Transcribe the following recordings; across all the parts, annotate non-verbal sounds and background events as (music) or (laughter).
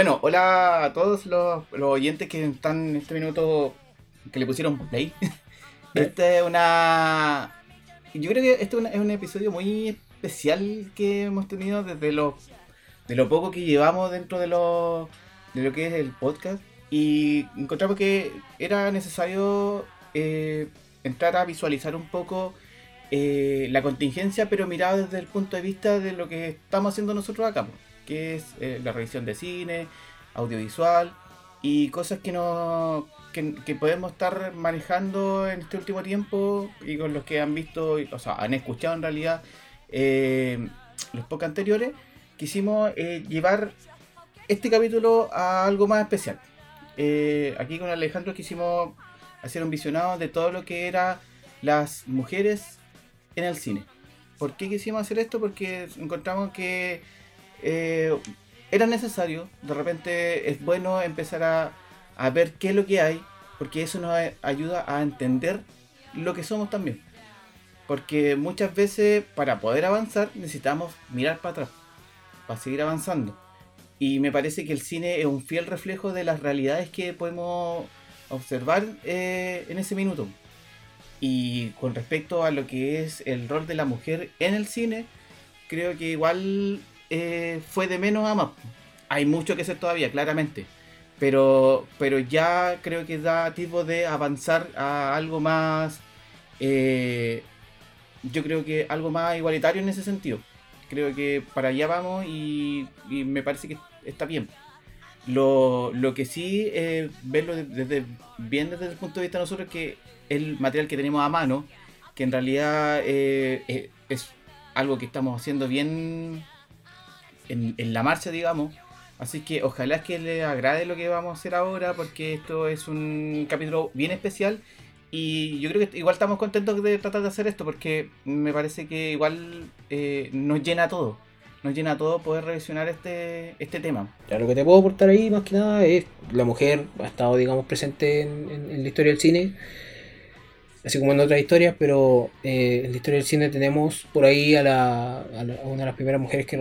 Bueno, hola a todos los, oyentes que están en este minuto que le pusieron play. (laughs) Este es una. Yo creo que este es un episodio muy especial que hemos tenido desde lo, de lo poco que llevamos dentro de lo, de lo que es el podcast. Y encontramos que era necesario eh, entrar a visualizar un poco eh, la contingencia, pero mirado desde el punto de vista de lo que estamos haciendo nosotros acá que es eh, la revisión de cine, audiovisual y cosas que, no, que, podemos estar manejando en este último tiempo y con los que han visto, o sea, han escuchado en realidad eh, los pocos anteriores, quisimos eh, llevar este capítulo a algo más especial. aquí con Alejandro quisimos hacer un visionado de todo lo que era las mujeres en el cine. ¿Por qué quisimos hacer esto? Porque encontramos que eh, era necesario. De repente es bueno empezar a, a, ver qué es lo que hay, porque eso nos ayuda a entender lo que somos también. Porque muchas veces para poder avanzar necesitamos mirar para atrás, para seguir avanzando. Y me parece que el cine es un fiel reflejo de las realidades que podemos observar eh, en ese minuto. Y con respecto a lo que es el rol de la mujer en el cine, creo que igual eh, fue de menos a más. Hay mucho que hacer todavía, claramente. Pero, pero ya creo que da tipo de avanzar a algo más. Eh, yo creo que algo más igualitario en ese sentido. Creo que para allá vamos y, me parece que está bien. Lo, que sí, eh, verlo desde, bien desde el punto de vista de nosotros, que el material que tenemos a mano, que en realidad es algo que estamos haciendo bien en, la marcha, digamos. Así que ojalá que les agrade lo que vamos a hacer ahora, porque esto es un capítulo bien especial. Y yo creo que igual estamos contentos de tratar de hacer esto, porque me parece que igual eh, nos llena todo. Nos llena todo poder revisionar este, este tema. Claro, lo que te puedo aportar ahí más que nada es la mujer ha estado, digamos, presente en la historia del cine así como en otras historias, pero eh, en la historia del cine tenemos por ahí a, la, una de las primeras mujeres que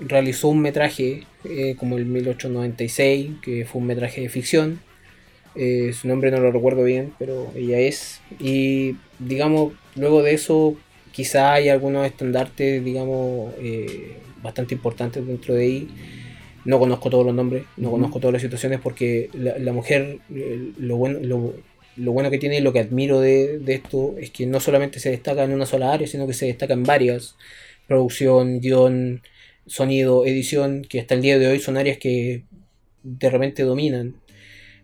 realizó, un metraje eh, como el 1896, que fue un metraje de ficción. Eh, su nombre no lo recuerdo bien, pero ella es. Y digamos, luego de eso, quizá hay algunos estandartes, digamos, bastante importantes dentro de ahí. No conozco todos los nombres, no conozco todas las situaciones porque la, la mujer, lo bueno, lo, lo bueno que tiene y lo que admiro de, esto es que no solamente se destaca en una sola área, sino que se destaca en varias. Producción, guion, sonido, edición, que hasta el día de hoy son áreas que de repente dominan.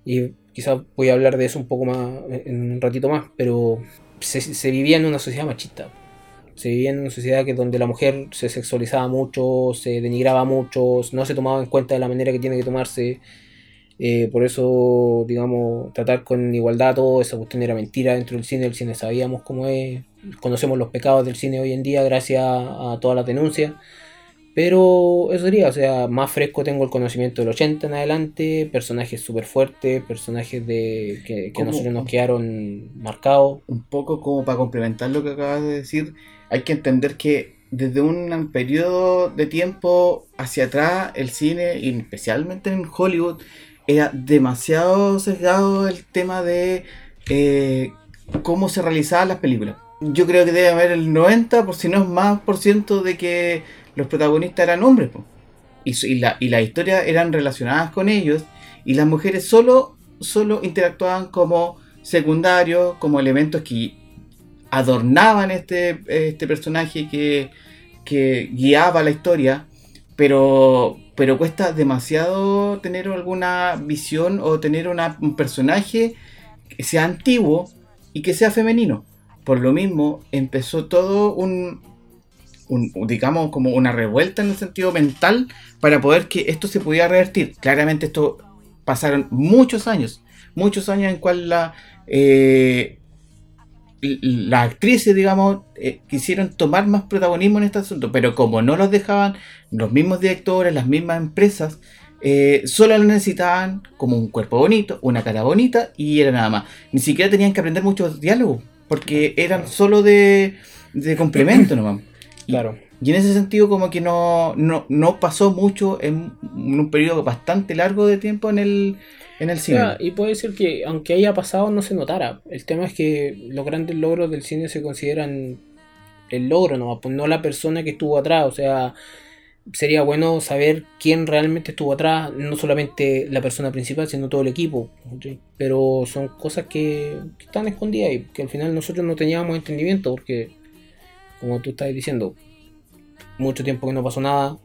Y quizás voy a hablar de eso un poco más en un ratito más, pero se, vivía en una sociedad machista. Se vivía en una sociedad que donde la mujer se sexualizaba mucho, se denigraba mucho, no se tomaba en cuenta de la manera que tiene que tomarse eh, por eso, digamos, tratar con igualdad todo, esa cuestión era mentira dentro del cine. El cine sabíamos cómo es, conocemos los pecados del cine hoy en día gracias a todas las denuncias. Pero eso sería, o sea, más fresco tengo el conocimiento del 80 en adelante, personajes súper fuertes, personajes de que, que nosotros nos quedaron marcados. Un poco como para complementar lo que acabas de decir, hay que entender que desde un periodo de tiempo hacia atrás, el cine, y especialmente en Hollywood, era demasiado sesgado el tema de eh, cómo se realizaban las películas. Yo creo que debe haber el 90, por si no es más por ciento, de que los protagonistas eran hombres. Y, la, y las historias eran relacionadas con ellos. Y las mujeres solo, solo interactuaban como secundarios, como elementos que adornaban este, este personaje que, que guiaba la historia. Pero, pero cuesta demasiado tener alguna visión o tener un personaje que sea antiguo y que sea femenino. Por lo mismo, empezó todo un, digamos, como una revuelta en el sentido mental para poder que esto se pudiera revertir. Claramente esto pasaron muchos años, muchos años en cual la, eh, las actrices, digamos, eh, quisieron tomar más protagonismo en este asunto, pero como no los dejaban los mismos directores, las mismas empresas, eh, solo necesitaban como un cuerpo bonito, una cara bonita y era nada más. Ni siquiera tenían que aprender muchos diálogos, porque eran solo de, de complemento nomás. Claro. Y en ese sentido como que no, no, pasó mucho en en un periodo bastante largo de tiempo en el, en el cine. Ya, y puede ser que aunque haya pasado no se notara. El tema es que los grandes logros del cine se consideran el logro, no, pues no la persona que estuvo atrás. O sea, sería bueno saber quién realmente estuvo atrás, no solamente la persona principal, sino todo el equipo. ¿sí? Pero son cosas que, que están escondidas y que al final nosotros no teníamos entendimiento porque, como tú estás diciendo, mucho tiempo que no pasó nada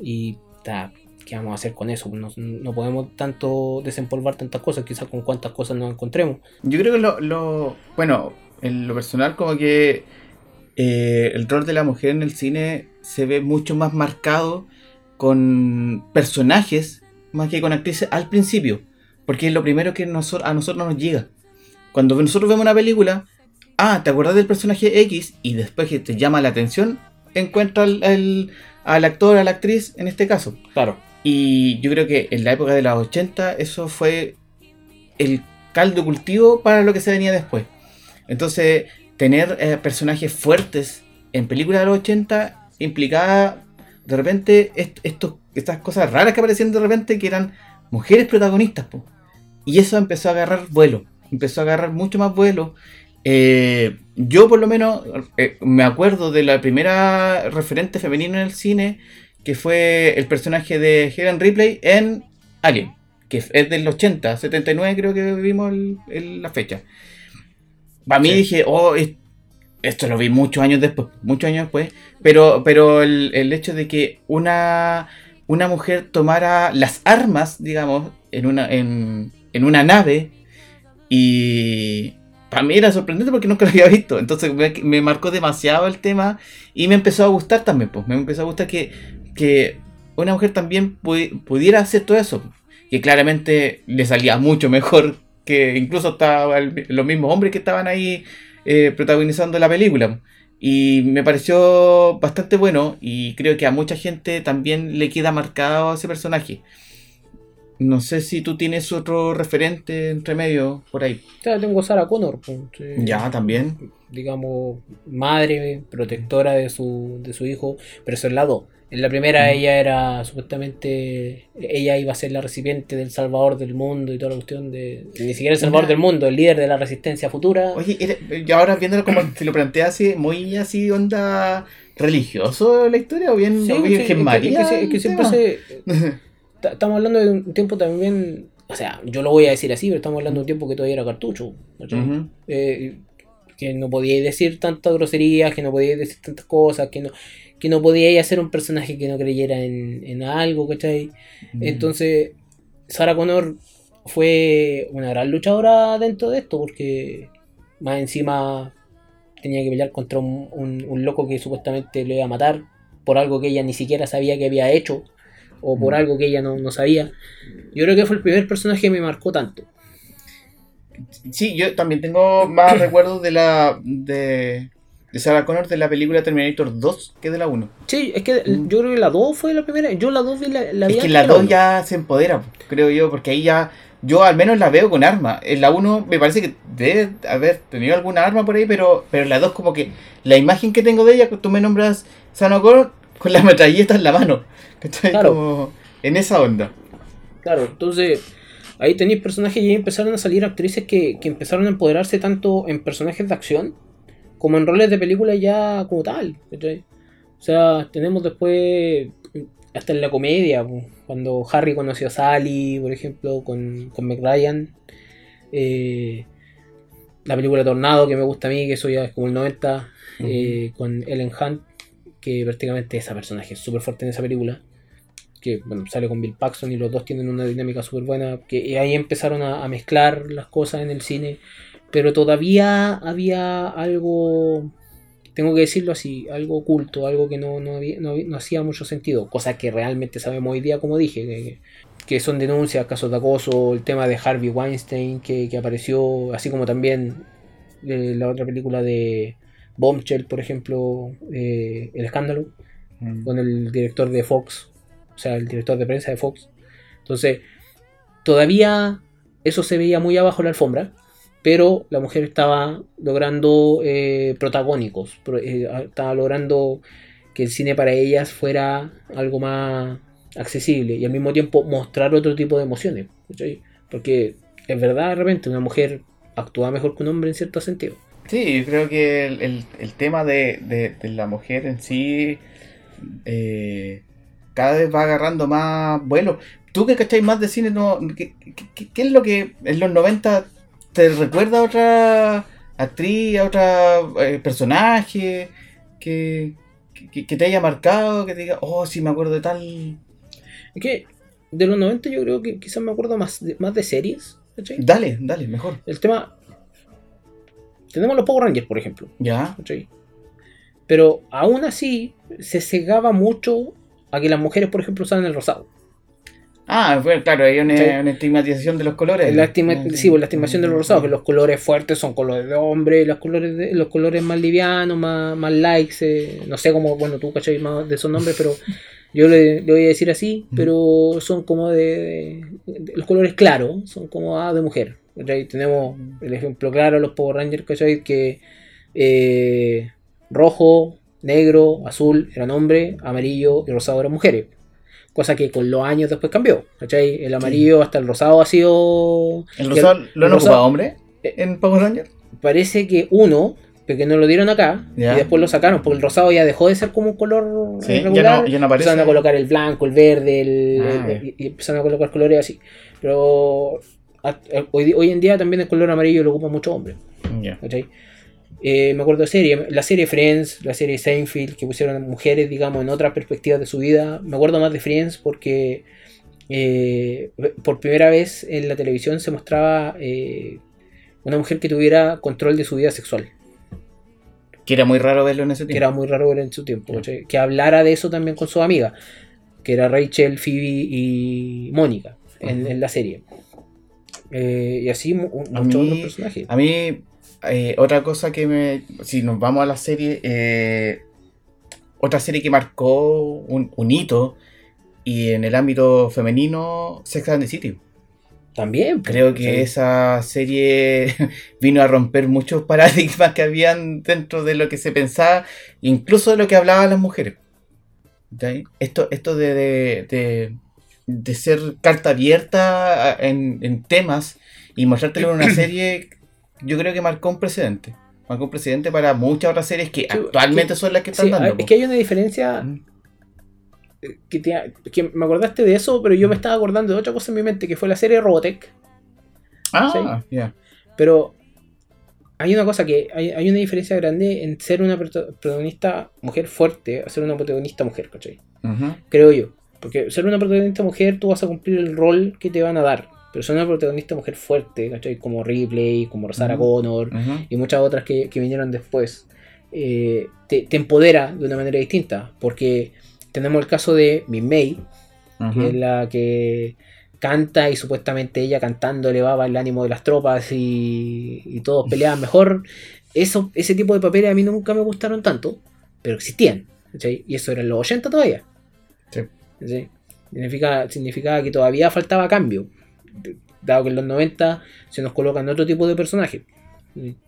y ta, ¿qué vamos a hacer con eso? No, no podemos tanto desempolvar tantas cosas, quizás con cuántas cosas nos encontremos. Yo creo que lo, lo bueno, en lo personal como que eh, el rol de la mujer en el cine se ve mucho más marcado con personajes más que con actrices al principio, porque es lo primero que a nosotros nos llega. Cuando nosotros vemos una película, ah, ¿te acuerdas del personaje X? Y después que te llama la atención, encuentra al, al- al actor, a la actriz, en este caso. Claro. Y yo creo que en la época de los 80 eso fue el caldo cultivo para lo que se venía después. Entonces, tener eh, personajes fuertes en películas de los 80 implicaba de repente estas cosas raras que aparecían de repente que eran mujeres protagonistas. po. Y eso empezó a agarrar vuelo, empezó a agarrar mucho más vuelo. Eh, yo por lo menos eh, me acuerdo de la primera referente femenina en el cine, que fue el personaje de Helen Ripley en Alien, que es del 80, 79 creo que vimos el- el- la fecha. Para mí Sí. dije, oh, es- esto lo vi muchos años después, muchos años después, pero, pero el, el hecho de que una, una mujer tomara las armas, digamos, en una, en, en una nave, y para mí era sorprendente porque nunca lo había visto, entonces me, me marcó demasiado el tema y me empezó a gustar también, pues, me empezó a gustar que, que una mujer también pu- pudiera hacer todo eso, que claramente le salía mucho mejor que incluso estaba el- los mismos hombres que estaban ahí eh, protagonizando la película. Y me pareció bastante bueno y creo que a mucha gente también le queda marcado ese personaje. No sé si tú tienes otro referente entre medio por ahí. Sea, tengo a Sarah Connor, pues. Ya, también. digamos, madre, protectora de su, de su hijo, pero eso es la 2. En la primera Mm. ella era supuestamente, ella iba a ser la recipiente del salvador del mundo y toda la cuestión de, ni siquiera el salvador Una- del mundo, el líder de la resistencia futura. Oye, y ahora viéndolo como si lo plantea así, muy así onda religioso la historia o bien, Sí, o sí, es que- Virgen María es que, es que el siempre se... ta- Estamos hablando de un tiempo también, o sea, yo lo voy a decir así, pero estamos hablando de un tiempo que todavía era cartucho. Ujú. eh, que no podíais decir tantas groserías, que no podíais decir tantas cosas, que no, que no podíais hacer un personaje que no creyera en, en algo, ¿cachai? Entonces, Sarah Connor fue una gran luchadora dentro de esto, porque más encima tenía que pelear contra un, un- un loco que supuestamente le iba a matar por algo que ella ni siquiera sabía que había hecho, o por Mm. algo que ella no, no sabía. Yo creo que fue el primer personaje que me marcó tanto. Sí, yo también tengo más (coughs) recuerdos de la de Sarah Connor de la película Terminator 2 que de la 1. Sí, es que Mm. yo creo que la 2 fue la primera. Yo la 2 vi la, la Es que la que 2 uno. ya se empodera, creo yo, porque ahí ya yo al menos la veo con arma. En la 1 me parece que debe haber tenido alguna arma por ahí, pero, pero en la 2 como que la imagen que tengo de ella, tú me nombras Sarah Connor con la metralleta en la mano. (laughs) ¿cachai? Claro. Como en esa onda. Claro, entonces ahí tenéis personajes y ahí empezaron a salir actrices que, que empezaron a empoderarse tanto en personajes de acción como en roles de película ya como tal. O sea, tenemos después hasta en la comedia, cuando Harry conoció a Sally, por ejemplo, con, con Meg Ryan. Eh, la película Tornado, que me gusta a mí, que eso ya es como el 90, eh, con Ellen Hunt, que prácticamente esa personaje es súper fuerte en esa película. Que bueno, sale con Bill Paxton y los dos tienen una dinámica súper buena. Que ahí empezaron a, a mezclar las cosas en el cine. Pero todavía había algo, tengo que decirlo así, algo oculto, algo que no, no, había- no no hacía mucho sentido. Cosas que realmente sabemos hoy día, como dije, que, que son denuncias, casos de acoso, el tema de Harvey Weinstein que, que apareció, así como también eh, la otra película de Bombshell, por ejemplo, eh, El Escándalo, con el director de Fox, o sea, el director de prensa de Fox. Entonces, todavía eso se veía muy abajo la alfombra, pero la mujer estaba logrando eh, protagónicos, pro- eh, estaba logrando que el cine para ellas fuera algo más accesible y al mismo tiempo mostrar otro tipo de emociones. Porque es verdad, de repente, una mujer actúa mejor que un hombre en cierto sentido. Sí, yo creo que el, el- tema de, de- de la mujer en sí eh, cada vez va agarrando más vuelo. Tú que cacháis más de cine, no, ¿qué, qué- qué es lo que en los 90 te recuerda a otra actriz, a otra eh, personaje que, que, que te haya marcado, que te diga, oh, sí, me acuerdo de tal... Es que de los 90 yo creo que quizás me acuerdo más de, más de series. ¿cachai? Dale, dale, mejor. El tema... Tenemos los Power Rangers, por ejemplo. Ya. ¿cachai? Pero aún así se cegaba mucho a que las mujeres, por ejemplo, usaran el rosado. Ah, bueno, claro, hay una, Sí. una estigmatización de los colores. La estima- Ah, sí, pues, la estimación de los rosados, que los colores fuertes son colores de hombre, los colores de- los colores más livianos, más, más likes, eh, no sé cómo, bueno, tú cachai más de esos nombres, pero yo le, le voy a decir así, pero son como de, de- los colores claros, son como ah, de mujer. ¿cachai? Tenemos el ejemplo claro, los Power Rangers, ¿cachai? que eh, rojo, negro, azul eran hombres, amarillo y rosado eran mujeres. Cosa que con los años después cambió. ¿cachai? El amarillo hasta el rosado ha sido. ¿El rosado lo han ocupado hombre Eh, en Power Rangers? Parece que uno, porque no lo dieron acá, Ya. y después lo sacaron, porque el rosado ya dejó de ser como un color Sí, eh, ya regular. no, ya no aparece. Empezaron a colocar el blanco, el verde, el, Ah, el- y, empezaron a colocar colores así. Pero a- a- hoy, hoy en día también el color amarillo lo ocupa mucho hombre. Ya. ¿cachai? Eh, me acuerdo de serie, la serie Friends, la serie Seinfeld, que pusieron mujeres, digamos, en otras perspectivas de su vida. Me acuerdo más de Friends porque eh, por primera vez en la televisión se mostraba eh, una mujer que tuviera control de su vida sexual, Que era muy raro verlo en ese que tiempo. era muy raro en su tiempo, que hablara de eso también con sus amigas, que era Rachel, Phoebe y Mónica en, en la serie. Y así muchos otros personajes. A mí, eh, otra cosa que me. Si nos vamos a la serie. eh, otra serie que marcó un, un hito. Y en el ámbito femenino, Sex and the City. También. Creo que esa serie (laughs) vino a romper muchos (laughs) paradigmas que habían dentro de lo que se pensaba, incluso de lo que hablaban las mujeres. ¿Cachai? Esto, esto de, de, de- de ser carta abierta en temas y mostrártelo en una (clears throat) serie, yo creo que marcó un precedente. Marcó un precedente para muchas otras series que Sí, actualmente que- son las que están Sí, dando. es que hay una diferencia Mm. que, te- que me acordaste de eso, pero yo me estaba acordando de otra cosa en mi mente, que fue la serie Robotech. Ah, ya. Pero hay una cosa que hay, hay una diferencia grande en ser una prota- protagonista mujer fuerte a ser una protagonista mujer, ¿cachai? Ujú. Creo yo. Porque ser una protagonista mujer tú vas a cumplir el rol que te van a dar. Pero ser una protagonista mujer fuerte, ¿cachai? Como Ripley, como Sarah. Connor y muchas otras que, que vinieron después, eh, te, te empodera de una manera distinta. Porque tenemos el caso de Miss May, que es la que canta y supuestamente ella cantando elevaba el ánimo de las tropas y, y todos peleaban mejor. Eso, ese tipo de papeles a mí nunca me gustaron tanto, pero existían. ¿cachai? Y eso era en los 80 todavía. Sí. Significa, significaba que todavía faltaba cambio. Dado que en los 90 se nos colocan otro tipo de personajes.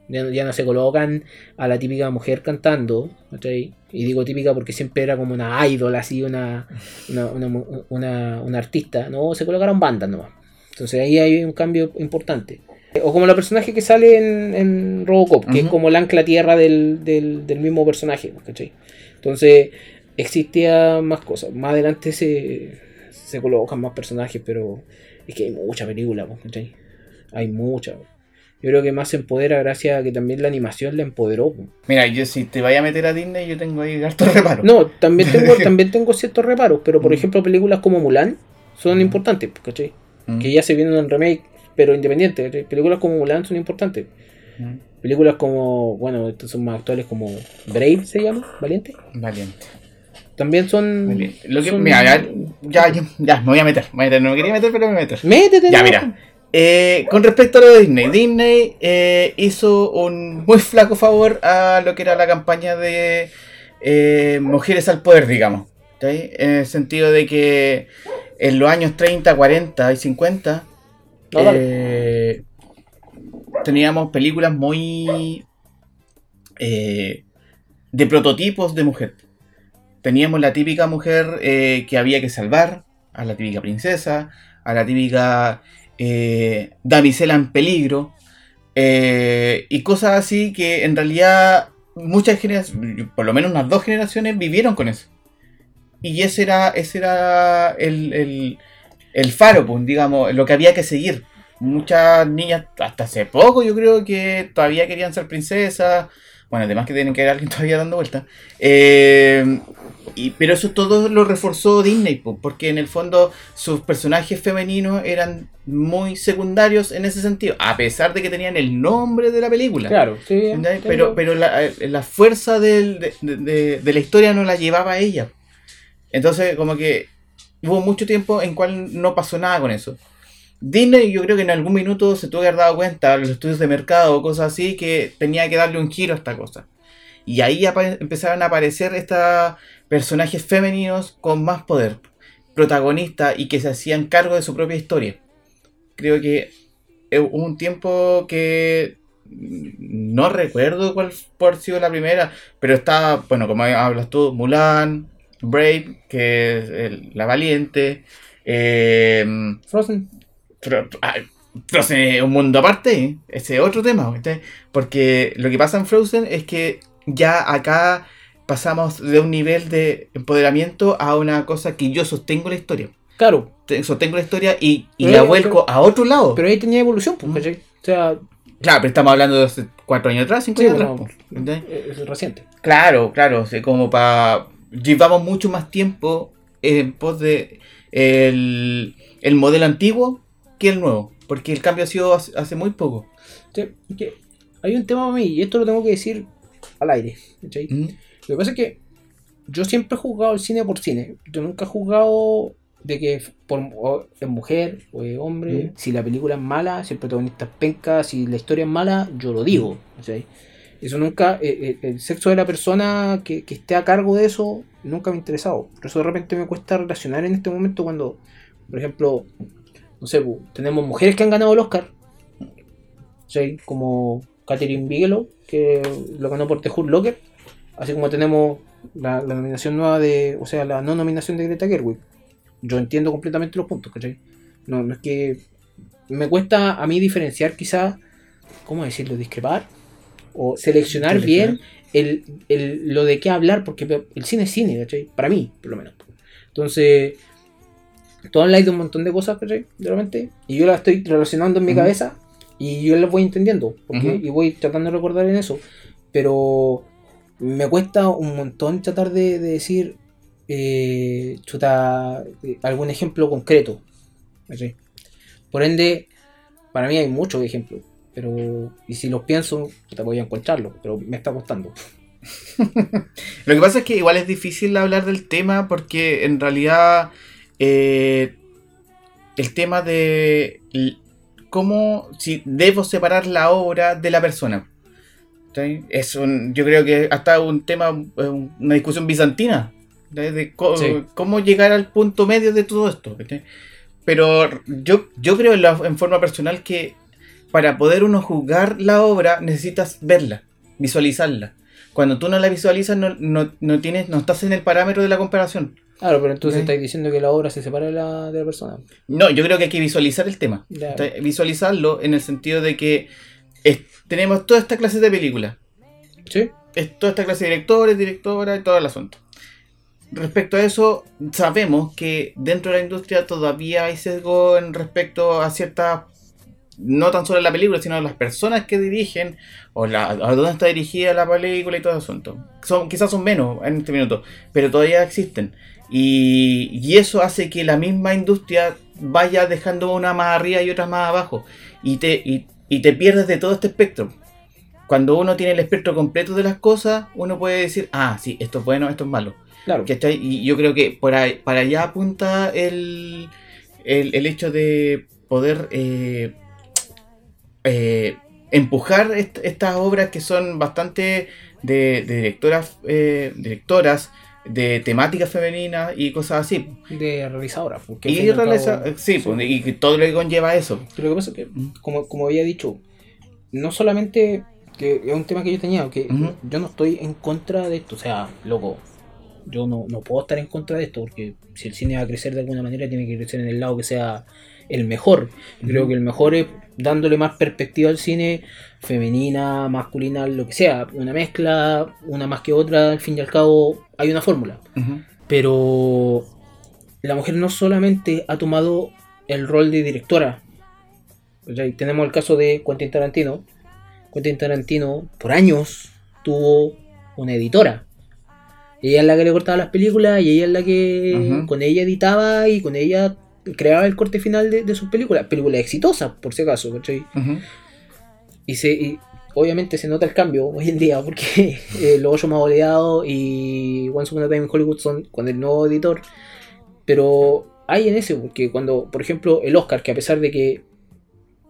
Ya, no- ya no se colocan a la típica mujer cantando. ¿cachai? Y digo típica porque siempre era como una idol, así, una, una, una, mu- una- una artista. No, se colocaron bandas nomás. Entonces ahí hay un cambio importante. O como la personaje que sale en, en Robocop, que es como el ancla tierra del, del, del mismo personaje. ¿cachai? Entonces existía más cosas. Más adelante se, se colocan más personajes, pero es que hay mucha película, ¿cachai? Hay mucha. Yo creo que más se empodera gracias a que también la animación la empoderó. po. Mira, yo si te vaya a meter a Disney, yo tengo ahí hartos (laughs) reparos. No, también tengo, (laughs) también tengo ciertos reparos, pero por Mm. ejemplo películas como Mulan son importantes, ¿cachai? Mm. Que ya se vienen en remake, pero independiente. ¿cachai? Películas como Mulan son importantes. Mm. Películas como, bueno, estos son más actuales como Brave se llama, Valiente. Valiente. También son... Lo que, son- mira, ya, ya, ya, ya, me voy a meter. me voy a meter. No me quería meter, pero me voy a meter. Métete, Ya, ¿no? mira. Eh, con respecto a lo de Disney, Disney eh, hizo un muy flaco favor a lo que era la campaña de eh, Mujeres al Poder, digamos. ¿sí? En el sentido de que en los años 30, 40 y 50 No, dale. eh, teníamos películas muy de prototipos de mujer. Teníamos la típica mujer eh, que había que salvar, a la típica princesa, a la típica eh, damisela en peligro, eh, y cosas así que en realidad muchas generaciones, por lo menos unas dos generaciones, vivieron con eso. Y ese era, ese era el, el, el faro, pues, digamos, lo que había que seguir. Muchas niñas, hasta hace poco, yo creo que todavía querían ser princesas. Bueno, además que tienen que haber alguien (laughs) todavía dando vueltas. Eh, y, pero eso todo lo reforzó Disney, po, porque en el fondo sus personajes femeninos eran muy secundarios en ese sentido, a pesar de que tenían el nombre de la película. Claro, sí. Pero, pero la, eh, la fuerza del- de, de- de la historia no la llevaba a ella. Entonces, como que hubo mucho tiempo en cual no pasó nada con eso. Disney, yo creo que en algún minuto se tuvo que haber dado cuenta, los estudios de mercado o cosas así, que tenía que darle un giro a esta cosa. Y ahí empezaron a aparecer estos personajes femeninos con más poder, protagonistas y que se hacían cargo de su propia historia. Creo que eh, hubo un tiempo que mm, no recuerdo cuál por sido la primera, pero está, bueno, como hablas tú, Mulan, Brave, que es la valiente, eh, Frozen. Ah, Frozen es un mundo aparte, ¿eh? ese es otro tema, ¿viste? porque lo que pasa en Frozen es que ya acá pasamos de un nivel de empoderamiento a una cosa que yo sostengo la historia. Claro, Te- Sostengo la historia y, y Pero- la vuelco a otro lado. pero ahí tenía evolución, pues. ¿cachai? O sea, claro, pero estamos hablando de hace cuatro años atrás, cinco sí, años atrás. po, ¿entendés? es reciente. Claro, claro, o sea, como para... Llevamos mucho más tiempo en pos de el, el modelo antiguo que el nuevo, porque el cambio ha sido hace, hace muy poco. Sí, hay un tema para mí, y esto lo tengo que decir al aire. ¿Mm? Lo que pasa es que yo siempre he juzgado el cine por cine. Yo nunca he juzgado de que por, o es mujer o es hombre. Mm. Si la película es mala, si el protagonista es penca, si la historia es mala, yo lo digo. ¿cachai? Eso nunca, eh, eh, el sexo de la persona que, que esté a cargo de eso, nunca me ha interesado. Por eso de repente me cuesta relacionar en este momento cuando, por ejemplo, no sé, tenemos mujeres que han ganado el Oscar. ¿cachai? Como Catherine Bigelow, que lo ganó por The Hurt Locker. Así como tenemos la, la nominación nueva de, o sea, la no nominación de Greta Gerwig. Yo entiendo completamente los puntos, ¿cachai? No, no es que me cuesta a mí diferenciar quizá, ¿cómo decirlo? Discrepar o seleccionar bien el, el- lo de qué hablar, porque el cine es cine, ¿cachai? Para mí, por lo menos. Entonces, tú habláis de un montón de cosas, ¿cachai? De repente, y yo las estoy relacionando en mi cabeza y yo las voy entendiendo, porque, y voy tratando de recordar en eso, pero me cuesta un montón tratar de, de decir eh, chuta, eh, algún ejemplo concreto. ¿cachai? Por ende, para mí hay muchos ejemplos, pero y si los pienso, te voy a encontrarlos, pero me está costando. (laughs) Lo que pasa es que igual es difícil hablar del tema porque en realidad eh, el tema de cómo si debo separar la obra de la persona. ¿sí? Es un, yo creo que hasta un tema, un- una discusión bizantina de, de co- Sí. cómo llegar al punto medio de todo esto. Pero yo, yo creo en, la- en forma personal que para poder uno juzgar la obra necesitas verla, visualizarla. Cuando tú no la visualizas no, no, no tienes, no estás en el parámetro de la comparación. Claro, pero entonces Sí. estáis diciendo que la obra se separa de la, de la persona. No, yo creo que hay que visualizar el tema. Visualizarlo en el sentido de que es- tenemos toda esta clase de películas. ¿Sí? Es toda esta clase de directores, directoras y todo el asunto. Respecto a eso, sabemos que dentro de la industria todavía hay sesgo en respecto a ciertas, no tan solo la película, sino a las personas que dirigen, o la, a dónde está dirigida la película y todo el asunto. Son, quizás son menos en este minuto, pero todavía existen. Y, y eso hace que la misma industria vaya dejando una más arriba y otra más abajo. Y te, y, y te pierdes de todo este espectro. Cuando uno tiene el espectro completo de las cosas, uno puede decir, ah, sí, esto es bueno, esto es malo. Claro. ¿Cachai? Y yo creo que por ahí- para allá apunta el, el, el hecho de poder eh, eh, empujar est- estas obras que son bastante de, de directoras, eh, directoras de temáticas femeninas y cosas así. De realizadora. Porque Y cabo- realiza- sí, pues, y todo lo que conlleva eso. Pero lo que pasa es que, como, como había dicho, no solamente que es un tema que yo tenía, que yo no estoy en contra de esto, o sea, loco, yo no, no puedo estar en contra de esto, porque si el cine va a crecer de alguna manera, tiene que crecer en el lado que sea el mejor. Creo que el mejor es dándole más perspectiva al cine, femenina, masculina, lo que sea, una mezcla, una más que otra, al fin y al cabo hay una fórmula. Pero la mujer no solamente ha tomado el rol de directora. ¿cachai? Tenemos el caso de Quentin Tarantino. Quentin Tarantino por años tuvo una editora. Ella es la que le cortaba las películas y ella es la que con ella editaba y con ella creaba el corte final de, de sus películas. Películas exitosas, por si acaso. ¿cachai? Y, se, y obviamente se nota el cambio hoy en día porque (laughs) eh, Los Ocho Más Oleados y Once Upon a Time in Hollywood son con el nuevo editor. Pero hay en ese, porque cuando, por ejemplo, el Oscar, que a pesar de que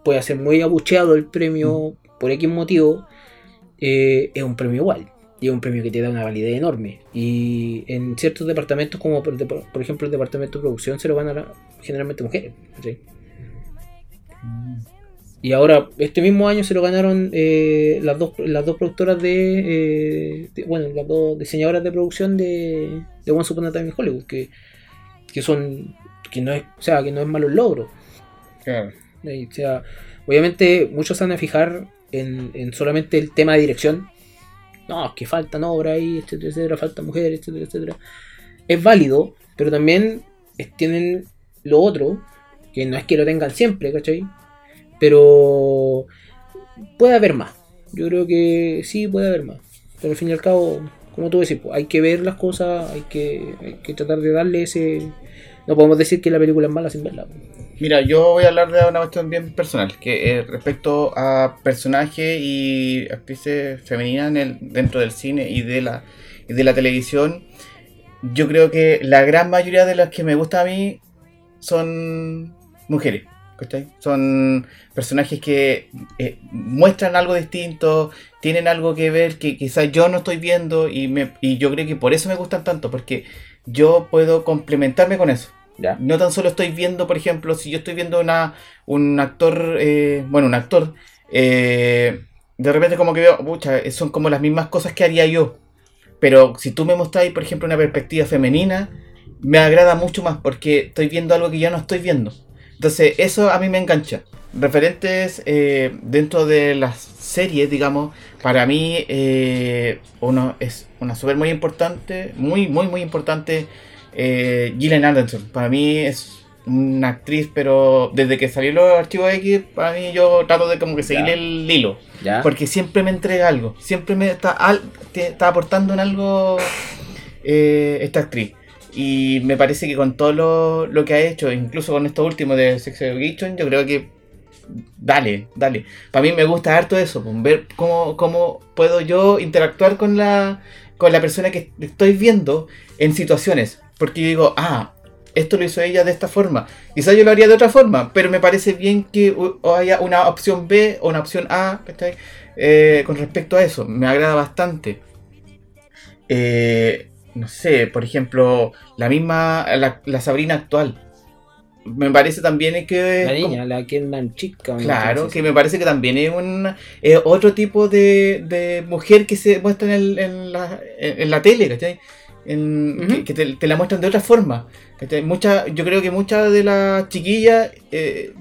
puede ser muy abucheado el premio por X motivo, eh, es un premio igual. Y es un premio que te da una validez enorme. Y en ciertos departamentos, como por, por ejemplo el departamento de producción, se lo van a generalmente mujeres. ¿cachai? Y ahora, este mismo año se lo ganaron eh, las, dos, las dos productoras de, eh, de- Bueno, las dos diseñadoras de producción de, de Once Upon a Time in Hollywood, que, que son. que no es, o sea, que no es malo el logro. Claro. ¿sí? O sea, obviamente muchos se van a fijar en, en solamente el tema de dirección. No, es que faltan obras ahí, etcétera, etcétera, faltan mujeres, etcétera, etcétera. Es válido, pero también tienen lo otro, que no es que lo tengan siempre, ¿cachai? Pero puede haber más. Yo creo que sí puede haber más. Pero al fin y al cabo, como tú decís, pues, hay que ver las cosas, hay que, hay que tratar de darle ese... No podemos decir que la película es mala sin verla. Mira, yo voy a hablar de una cuestión bien personal, que es respecto a personajes y actrices femeninas dentro del cine y de la y de la televisión. Yo creo que la gran mayoría de las que me gustan a mí son mujeres. ¿cachai? Son personajes que eh, muestran algo distinto, tienen algo que ver que quizás yo no estoy viendo y, me, y yo creo que por eso me gustan tanto, porque yo puedo complementarme con eso. Ya. No tan solo estoy viendo, por ejemplo, si yo estoy viendo una, un actor, eh, bueno, un actor, eh, de repente como que veo, pucha, son como las mismas cosas que haría yo. Pero si tú me mostráis, por ejemplo, una perspectiva femenina, me agrada mucho más porque estoy viendo algo que yo no estoy viendo. Entonces, eso a mí me engancha. Referentes eh, dentro de las series, digamos, para mí eh, uno es una súper muy importante, muy, muy, muy importante, eh, Gillian Anderson. Para mí es una actriz, pero desde que salió los archivos X, para mí yo trato de como que seguir Ya. el hilo. ¿Ya? Porque siempre me entrega algo. Siempre me está, al- te- está aportando en algo eh, esta actriz. Y me parece que con todo lo, lo que ha hecho, incluso con esto último de Sex Education, yo creo que dale, dale. Para mí me gusta harto eso, pues, ver cómo, cómo puedo yo interactuar con la, con la persona que estoy viendo en situaciones. Porque yo digo, ah, esto lo hizo ella de esta forma. Quizás yo lo haría de otra forma, pero me parece bien que haya una opción B o una opción A. Eh, con respecto a eso. Me agrada bastante. Eh, no sé, por ejemplo, la misma, la, la Sabrina actual. Me parece también que... La es como- niña, la Kendall chica. Claro, que me parece que también es un es otro tipo de, de mujer que se muestra en, el- en la, en, la tele, ¿cachai? En- que, que te, te la muestran de otra forma. Mucha, yo creo que muchas de las chiquillas eh,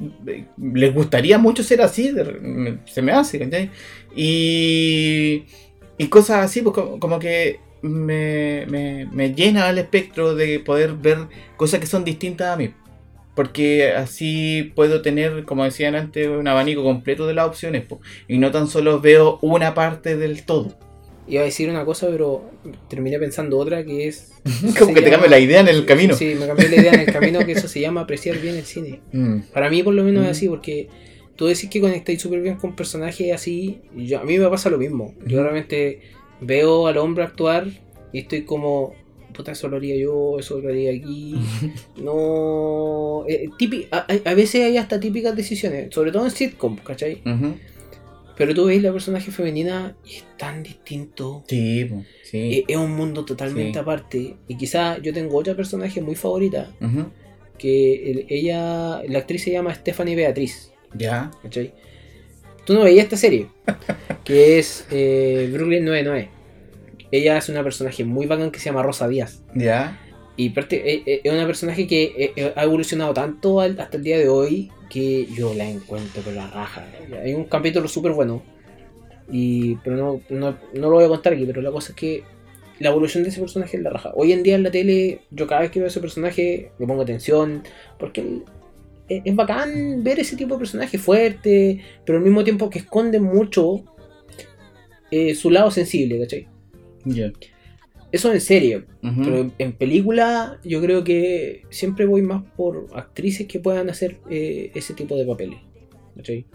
les gustaría mucho ser así, de- se me hace, ¿cachai? Y, y cosas así, pues como, como que me, me, me llena el espectro de poder ver cosas que son distintas a mí. Porque así puedo tener, como decían antes, un abanico completo de las opciones. po, y no tan solo veo una parte del todo. Iba a decir una cosa, pero terminé pensando otra que es. Como que te llama- cambia la idea en el camino. Sí, me cambió la idea en el camino que eso se llama apreciar bien el cine. Mm, Para mí, por lo menos, Mm. es así, porque tú decís que conectáis súper bien con personajes así. yo- a mí me pasa lo mismo. Yo Ujú. realmente veo al hombre actuar y estoy como. Puta, eso lo haría yo, eso lo haría aquí. (laughs) No. eh, a, veces hay hasta típicas decisiones, sobre todo en sitcom, ¿cachai? Pero tú veis la personaje femenina y es tan distinto. Sí. Eh, Es un mundo totalmente Sí. aparte. Y quizá yo tengo otra personaje muy favorita. Que el- ella, la actriz se llama Stephanie Beatriz. Ya. ¿Cachai? Tú no veías esta serie. que es eh, Brooklyn 99. ella es una personaje muy bacán que se llama Rosa Díaz. Ya. Y eh, eh, es una personaje que eh, ha evolucionado tanto hasta el día de hoy que yo la encuentro por la raja. Hay un capítulo súper bueno. Y, pero no, no, no lo voy a contar aquí, pero la cosa es que la evolución de ese personaje es la raja. Hoy en día en la tele, yo cada vez que veo ese personaje le pongo atención, porque es, bacán ver ese tipo de personaje fuerte, pero al mismo tiempo que esconde mucho eh, su lado sensible, ¿cachai? Ya. Eso en serio, Ujú. pero en- película yo creo que siempre voy más por actrices que puedan hacer eh, ese tipo de papeles. ¿cachai?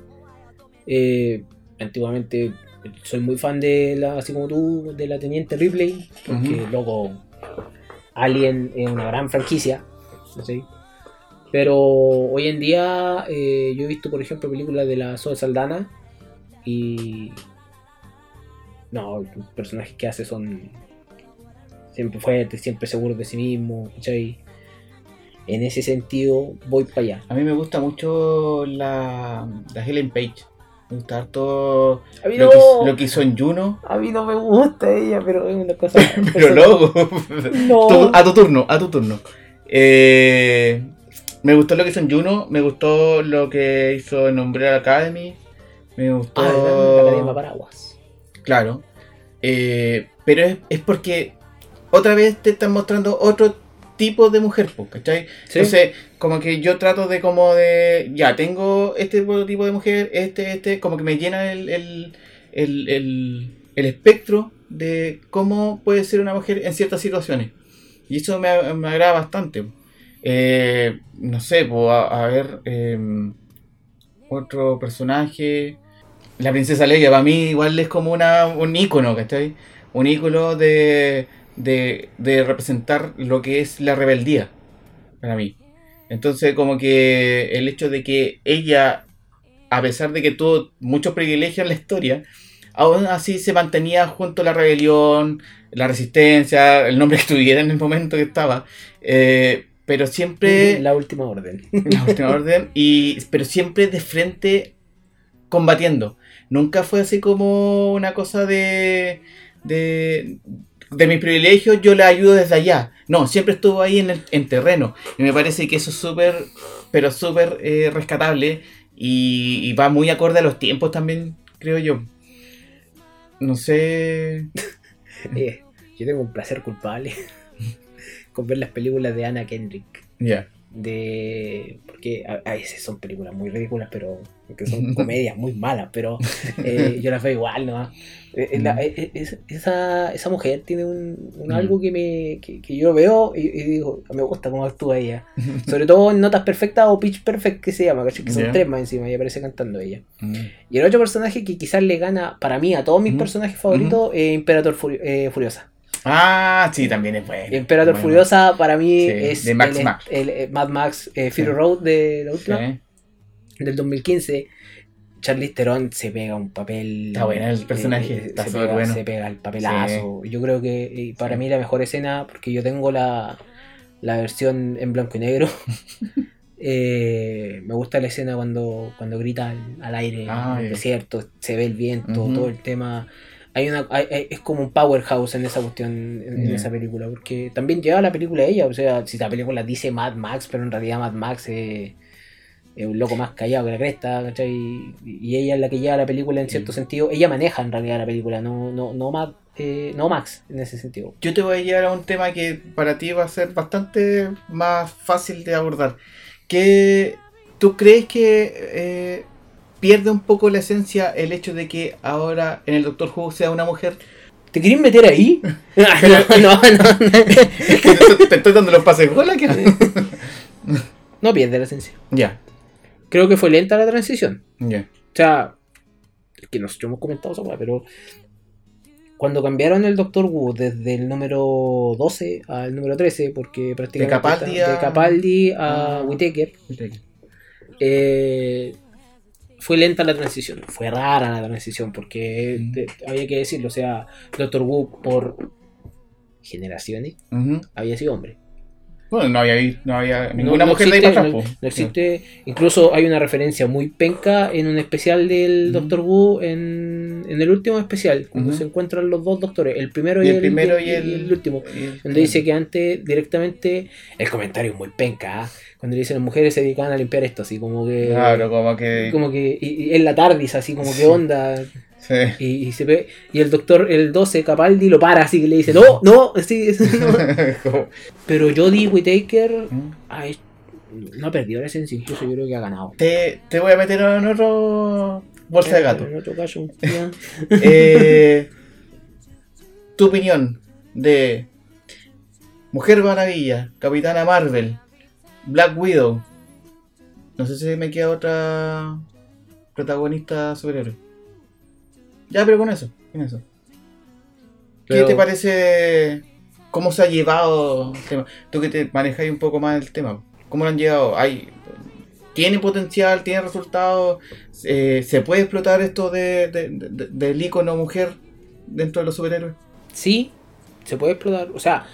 Eh, antiguamente soy muy fan de la, así como tú, de la Teniente Ripley, porque Ujú. luego Alien es una gran franquicia. ¿cachai? Pero hoy en día eh, yo he visto, por ejemplo, películas de la Zoe Saldana y... No, los personajes que hace son siempre fuertes, siempre seguros de sí mismo, ¿cachai? En ese sentido, voy para allá. A mí me gusta mucho la, la Helen Page. Me gusta harto A mí lo, que, lo que hizo en Juno. a mí no me gusta ella, pero es una cosa. (laughs) Pero luego, No. A tu turno, a tu turno. Eh, me gustó lo que hizo en Juno, me gustó lo que hizo en Umbrella Academy, me gustó... Ah, la Academia Paraguas. Claro. Eh, pero es, es porque otra vez te están mostrando otro tipo de mujer, ¿cachai? ¿Sí? Entonces, como que yo trato de como de, ya, tengo este tipo de mujer, este, este, como que me llena el, el, el, el- el espectro de cómo puede ser una mujer en ciertas situaciones. Y eso me, me agrada bastante. Eh, no sé, pues, a, ver, em, otro personaje. La princesa Leia para mí igual es como una, un ícono, ¿cachai? Un ícono de, de, representar lo que es la rebeldía para mí. Entonces como que el hecho de que ella, a pesar de que tuvo muchos privilegios en la historia, aún así se mantenía junto a la rebelión, la resistencia, el nombre que tuviera en el momento que estaba, eh, pero siempre La última orden. la última (laughs) orden, y, pero siempre de frente combatiendo. Nunca fue así como una cosa de, de, de mis privilegios, yo le ayudo desde allá. No, siempre estuvo ahí en, el, en terreno. Y me parece que eso es súper, pero súper eh, rescatable y, y va muy acorde a los tiempos también, creo yo. No sé. (laughs) Eh, yo tengo un placer culpable con ver las películas de Anna Kendrick. Ya. de porque a, a veces son películas muy ridículas pero que son (laughs) comedias muy malas pero eh, yo las veo igual ¿no? Eh, eh, la- eh, eh, es- esa, esa mujer tiene un, un Mm. algo que me que, que yo veo y, y digo me gusta cómo actúa ella (laughs) sobre todo en notas perfectas o pitch perfect que se llama que son tres más encima y aparece cantando ella Mm. y el otro personaje que quizás le gana para mí a todos mis personajes favoritos es Imperator eh, Furiosa Ah, sí, también es bueno. Imperator Bueno. Furiosa para mí Sí, es de Max el, Max. el- el Mad Max eh, Fury Sí. Road de la última Sí. del 2015 Charlize Theron se pega un papel Está bueno el personaje, eh, está se, pega, bueno. se pega el papelazo yo creo que eh, para mí la mejor escena porque yo tengo la, la versión en blanco y negro (laughs) Eh, me gusta la escena cuando, cuando grita al, al aire Ah, en el desierto, se ve el viento, todo el tema. Hay una, hay- es como un powerhouse en esa cuestión, en, esa película, porque también lleva la película ella, o sea, si la película dice Mad Max, pero en realidad Mad Max es, es un loco más callado que la cresta, ¿cachai? Y, y ella es la que lleva la película en cierto Mm. sentido, ella maneja en realidad la película, no, no, no, Mad- eh, no Max en ese sentido. Yo te voy a llevar a un tema que para ti va a ser bastante más fácil de abordar. Que tú crees que eh, pierde un poco la esencia el hecho de que ahora en el Doctor Who sea una mujer. ¿Te querés meter ahí? (laughs) no, no, no. (laughs) Es que te, te estoy dando los pases. Hola, ¿qué No pierde la esencia. Ya, Creo que fue lenta la transición. ya. O sea, es que nosotros hemos comentado eso, pero cuando cambiaron el Doctor Who desde el número 12 al número 13, porque prácticamente Capaldi está- a- de Capaldi a Ah. Whittaker, eh, fue lenta la transición, fue rara la transición, porque Mm. te- había que decirlo, o sea, Doctor Who por generaciones Ujú. había sido hombre. Bueno, no había, no había ninguna no mujer de ahí para no- no existe. Incluso hay una referencia muy penca en un especial del. Doctor Who, en, en el último especial, cuando se encuentran los dos doctores, el primero y, Y el primero y y el, último. el- Donde dice que antes directamente el comentario es muy penca. ¿ah? Cuando dicen las mujeres se dedicaban a limpiar esto, así como que. Claro, como que. Como que. Y, en la tardis, así como que onda. Sí. Y, y se ve, y el doctor, el 12, Capaldi, lo para, así que le dice: No, no, (laughs) sí, no". Pero Jodie Whittaker ha no ha perdido la esencia, incluso yo creo que ha ganado. te, te voy a meter en otro bolsa de gato. En otro caso, ya. (laughs) Eh, tu opinión de Mujer Maravilla, Capitana Marvel, Black Widow. No sé si me queda otra protagonista superhéroe. Ya, pero con eso, con eso. ¿Qué Pero- te parece? ¿Cómo se ha llevado el tema? Tú que te manejas un poco más el tema. ¿Cómo lo han llevado? ¿Hay, ¿Tiene potencial? ¿Tiene resultados? Eh, ¿Se puede explotar esto de, de- de- del icono mujer dentro de los superhéroes? Sí, se puede explotar. O sea,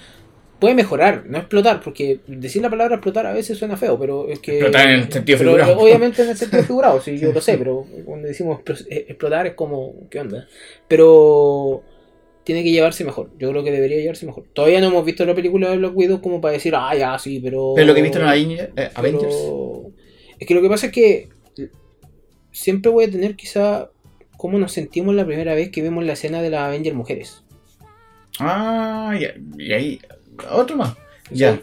puede mejorar, no explotar, porque decir la palabra explotar a veces suena feo, pero es que. Explotar en el sentido pero, figurado. Obviamente en el sentido (laughs) figurado, sí, yo lo sé, pero cuando decimos eh, explotar es como. ¿Qué onda? Pero. Tiene que llevarse mejor. Yo creo que debería llevarse mejor. Todavía no hemos visto la película de Black Widow como para decir, ah, ya, sí, pero. Pero lo que he visto en Avengers, eh, Pero- Avengers Es que lo que pasa es que siempre voy a tener quizá cómo nos sentimos la primera vez que vimos la escena de las Avengers mujeres. Ah, ya, y ahí, otro más. Ya,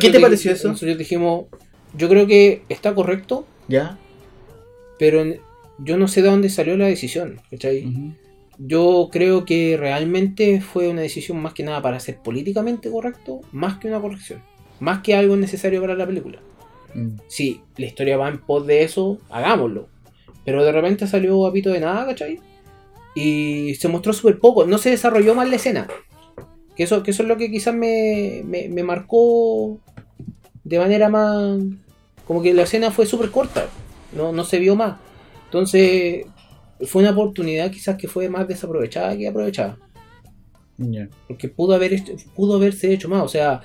qué te pareció eso? Nosotros dijimos, yo creo que está correcto, ya. pero yo no sé de dónde salió la decisión. ¿cachai? Ujú. Yo creo que realmente fue una decisión más que nada para ser políticamente correcto, más que una corrección. Más que algo necesario para la película. Mm. Si la historia va en pos de eso, hagámoslo. Pero de repente salió a pito de nada, ¿cachai? Y se mostró súper poco, no se desarrolló más la escena. Que eso, que eso es lo que quizás me, me, me marcó de manera más... Como que la escena fue súper corta, no, no se vio más. Entonces fue una oportunidad quizás que fue más desaprovechada que aprovechada. Porque pudo, haber pudo haberse hecho más. O sea,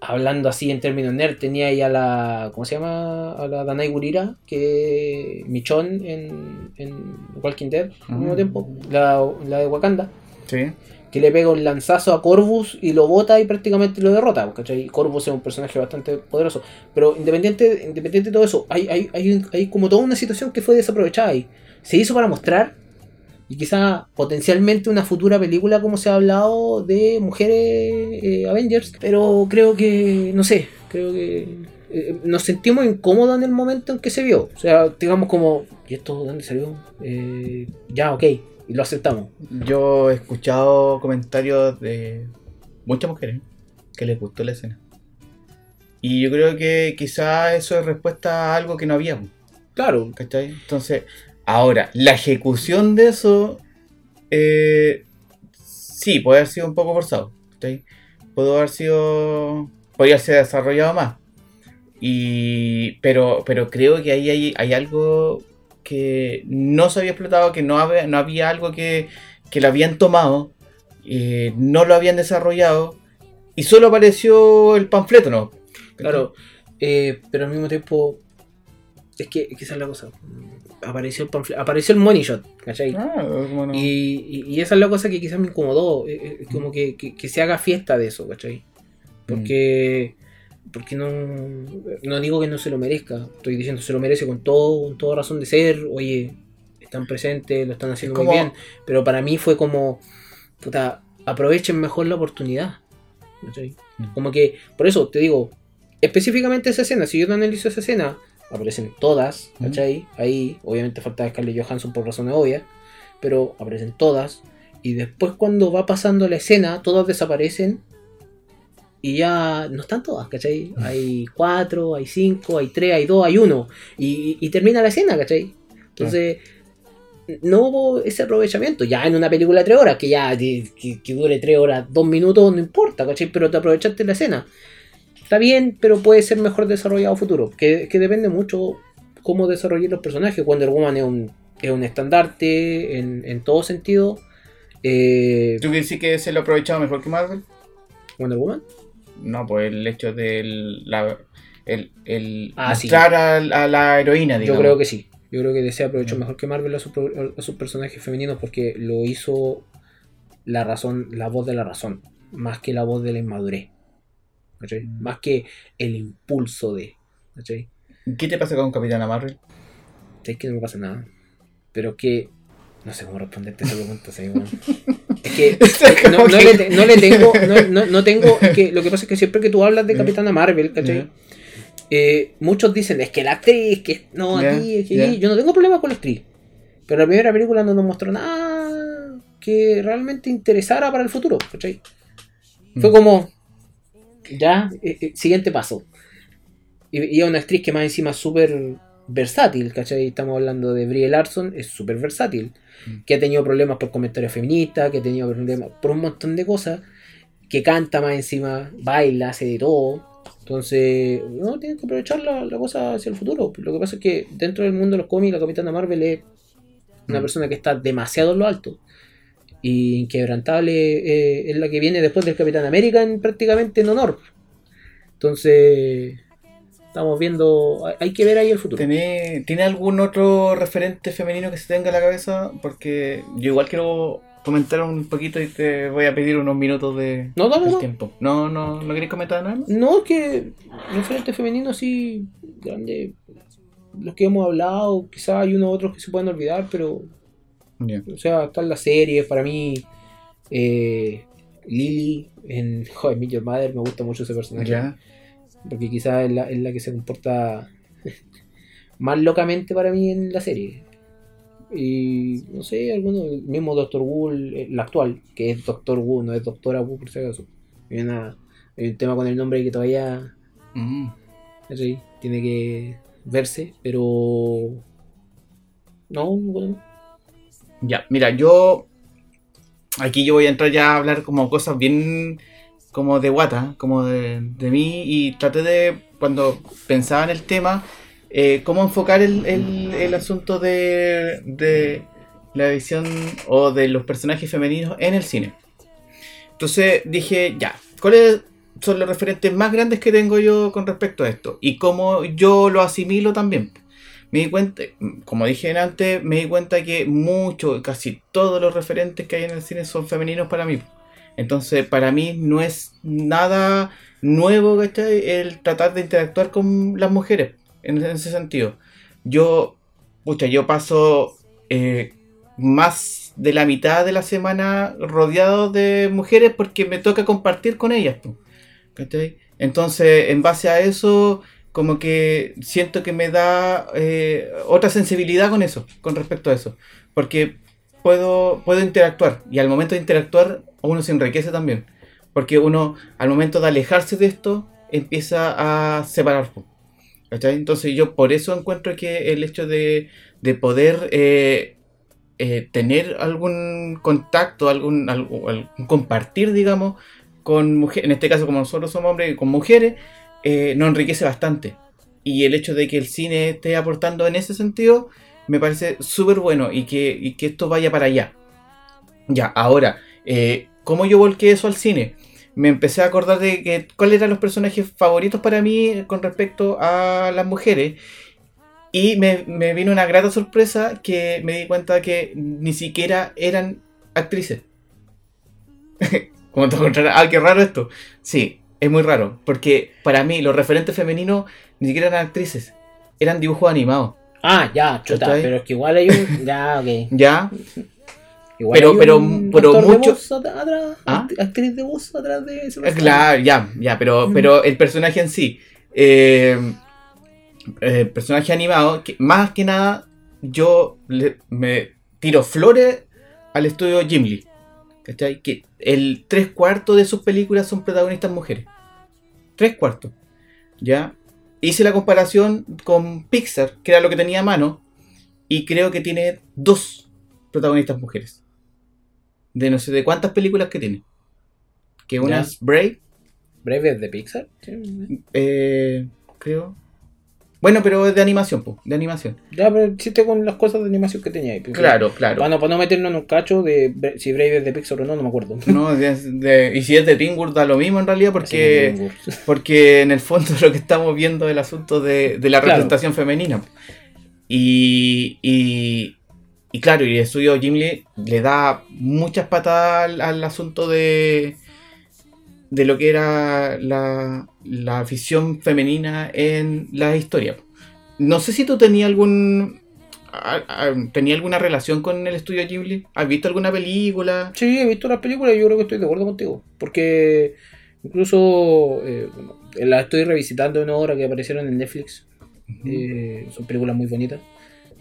hablando así en términos nerd, tenía ahí a la. ¿Cómo se llama? A la Danai Gurira, que. Michon en, en Walking Dead al mismo Ah. tiempo. La, la de Wakanda. Sí. Que le pega un lanzazo a Corvus y lo bota y prácticamente lo derrota. ¿cachai? Corvus es un personaje bastante poderoso. Pero independiente, independiente de todo eso, hay, hay, hay, hay como toda una situación que fue desaprovechada ahí. Se hizo para mostrar y quizá potencialmente una futura película como se ha hablado de mujeres eh, Avengers, pero creo que, no sé, creo que eh, nos sentimos incómodos en el momento en que se vio. O sea, digamos como, ¿y esto dónde salió? Eh, ya, ok, y lo aceptamos. Yo he escuchado comentarios de muchas mujeres que les gustó la escena. Y yo creo que quizá eso es respuesta a algo que no había. Claro, ¿Cachai? Entonces, ahora, la ejecución de eso, eh, sí, puede haber sido un poco forzado. ¿cachai? Pudo haber sido, podría haberse desarrollado más. Y, pero, pero creo que ahí hay, algo que no se había explotado, que no había, no había algo que, que lo habían tomado, eh, no lo habían desarrollado, y solo apareció el panfleto, ¿no? claro. Eh, pero al mismo tiempo, es que, es que esa es la cosa. Apareció el panfle- apareció el money shot, ¿cachai? Ah, bueno. Y, y- y esa es la cosa que quizás me incomodó, eh, eh, como que, que- que se haga fiesta de eso, ¿cachai? Porque, porque no, no digo que no se lo merezca, estoy diciendo se lo merece con todo, con toda razón de ser, oye, están presentes, lo están haciendo Es muy bien, pero para mí fue como, puta, aprovechen mejor la oportunidad, ¿cachai? Mm. Como que, por eso te digo, específicamente esa escena, si yo te analizo esa escena, aparecen todas, Mm. ¿cachai? Ahí, obviamente falta Scarlett Johansson por razones obvias, pero aparecen todas. Y después cuando va pasando la escena, todas desaparecen. Y ya no están todas, ¿cachai? Hay cuatro, hay cinco, hay tres, hay dos, hay uno. Y, y termina la escena, ¿cachai? Entonces, no hubo ese aprovechamiento. Ya en una película de tres horas, que ya que dure tres horas, dos minutos, no importa, ¿cachai? Pero te aprovechaste la escena. Está bien, pero puede ser mejor desarrollado futuro. Que, que depende mucho cómo desarrollar los personajes. Wonder Woman es un, es un estandarte en, en todo sentido. Eh, ¿Tú crees que se lo ha aprovechado mejor que Marvel? Wonder Woman. No, pues el hecho del. La, el el Ah, sí. a, a la heroína, Yo digamos. creo que sí. Yo creo que DC aprovechó mejor que Marvel a, su a sus personajes femeninos porque lo hizo la razón, la voz de la razón, más que la voz de la inmadurez. ¿Cachai? Mm. Más que el impulso de. ¿cachai? ¿Qué te pasa con Capitana Marvel? Es que no me pasa nada. Pero que. No sé cómo responderte esa pregunta. ¿sabes, weón? (laughs) Es que no, no le, no le tengo. No, no- no tengo. es que lo que pasa es que siempre que tú hablas de Ya. Capitana Marvel, ¿cachai? Eh, muchos dicen, es que la actriz, que no, Ya, aquí, es que ya. allí". Yo no tengo problema con la actriz. Pero la primera película no nos mostró nada que realmente interesara para el futuro, ¿cachai? Fue Mm. como, ya, eh, eh, siguiente paso. Y, y es una actriz que más encima es súper versátil, ¿cachai? Estamos hablando de Brie Larson, es súper versátil. Mm. Que ha tenido problemas por comentarios feministas, que ha tenido problemas por un montón de cosas. Que canta más encima, baila, hace de todo. Entonces, no, tienen que aprovechar la, la cosa hacia el futuro. Lo que pasa es que dentro del mundo de los cómics, la Capitana Marvel es una Mm. persona que está demasiado en lo alto. Y inquebrantable eh, es la que viene después del Capitán América en, prácticamente en honor. Entonces, estamos viendo, hay, que ver ahí el futuro. ¿Tiene, ¿Tiene algún otro referente femenino que se tenga en la cabeza? Porque yo igual quiero comentar un poquito y te voy a pedir unos minutos de No, del no. tiempo. ¿No, no, no queréis comentar nada? más? No, es que referente femenino así, grande, los que hemos hablado, quizás hay unos otros que se pueden olvidar, pero, O sea, están las series, para mí, eh, Lily en (laughs) Joder, Meet Your Mother, me gusta mucho ese personaje. Porque quizás es la, es la que se comporta (laughs) más locamente para mí en la serie. Y no sé, alguno, el mismo Doctor Who, el actual, que es Doctor Who, no es Doctora Who por si acaso. Hay, una- hay un tema con el nombre que todavía Mm. tiene que verse, pero. No, bueno. Ya, mira, yo. Aquí yo voy a entrar ya a hablar como cosas bien. como de guata, como de, de mí, y traté de, cuando pensaba en el tema, eh, cómo enfocar el, el- el asunto de, de la visión o de los personajes femeninos en el cine. Entonces dije, ya, ¿cuáles son los referentes más grandes que tengo yo con respecto a esto? Y cómo yo lo asimilo también. Me di cuenta, como dije antes, me di cuenta que mucho, casi todos los referentes que hay en el cine son femeninos para mí. Entonces, para mí no es nada nuevo, ¿cachai? El tratar de interactuar con las mujeres, en ese sentido. Yo, pucha, yo paso eh, más de la mitad de la semana rodeado de mujeres porque me toca compartir con ellas, ¿cachai? Entonces, en base a eso, como que siento que me da eh, otra sensibilidad con eso, con respecto a eso. Porque puedo, puedo interactuar y al momento de interactuar uno se enriquece también. Porque uno al momento de alejarse de esto empieza a separar. ¿cachai? Entonces yo por eso encuentro que el hecho de, de poder eh, eh, tener algún contacto, algún, algo- algún compartir, digamos, con mujeres, en este caso como nosotros somos hombres, con mujeres, eh, nos enriquece bastante. Y el hecho de que el cine esté aportando en ese sentido, me parece súper bueno y que, y que esto vaya para allá. Ya, ahora, eh, ¿cómo yo volqué eso al cine? Me empecé a acordar de que cuáles eran los personajes favoritos para mí con respecto a las mujeres. Y me, me vino una grata sorpresa que me di cuenta que ni siquiera eran actrices. (laughs) Como te encontrarás, ah, qué raro esto. Sí, es muy raro. Porque para mí los referentes femeninos ni siquiera eran actrices. Eran dibujos animados. Ah, ya, chuta, pero es que igual hay un. Ya, ok. (laughs) ¿Ya? Igual Pero- hay un pero- pero actor de mucho- voz at- atrás, ¿Ah? act- actriz de voz atrás de Eh. Claro, ya, ya, pero, pero el personaje en sí. eh, el personaje animado, que más que nada, yo le- me tiro flores al estudio Ghibli. ¿Cachai? Que el tres cuartos de sus películas son protagonistas mujeres. Tres cuartos. ¿Ya? Hice la comparación con Pixar, que era lo que tenía a mano, y creo que tiene dos protagonistas mujeres. De no sé de cuántas películas que tiene. Que una es Brave, Breve de Pixar. Eh, creo. Bueno, pero es de animación, pues, de animación. Ya, pero chiste con las cosas de animación que tenía ahí. porque- Claro, claro. Bueno, para no meternos en un cacho de si Brave es de Pixar o no, no me acuerdo. No, de- de- y si es de DreamWorks da lo mismo en realidad porque, (laughs) porque en el fondo lo que estamos viendo es el asunto de, de la Claro. representación femenina. Y, y, y claro, y el estudio Ghibli le da muchas patadas al, al asunto de, de lo que era la, la afición femenina en la historia. No sé si tú tenías algún... ¿Tenía alguna relación con el estudio Ghibli? ¿Has visto alguna película? Sí, he visto las películas y yo creo que estoy de acuerdo contigo. Porque incluso eh, las estoy revisitando en ahora que aparecieron en Netflix. Eh, son películas muy bonitas.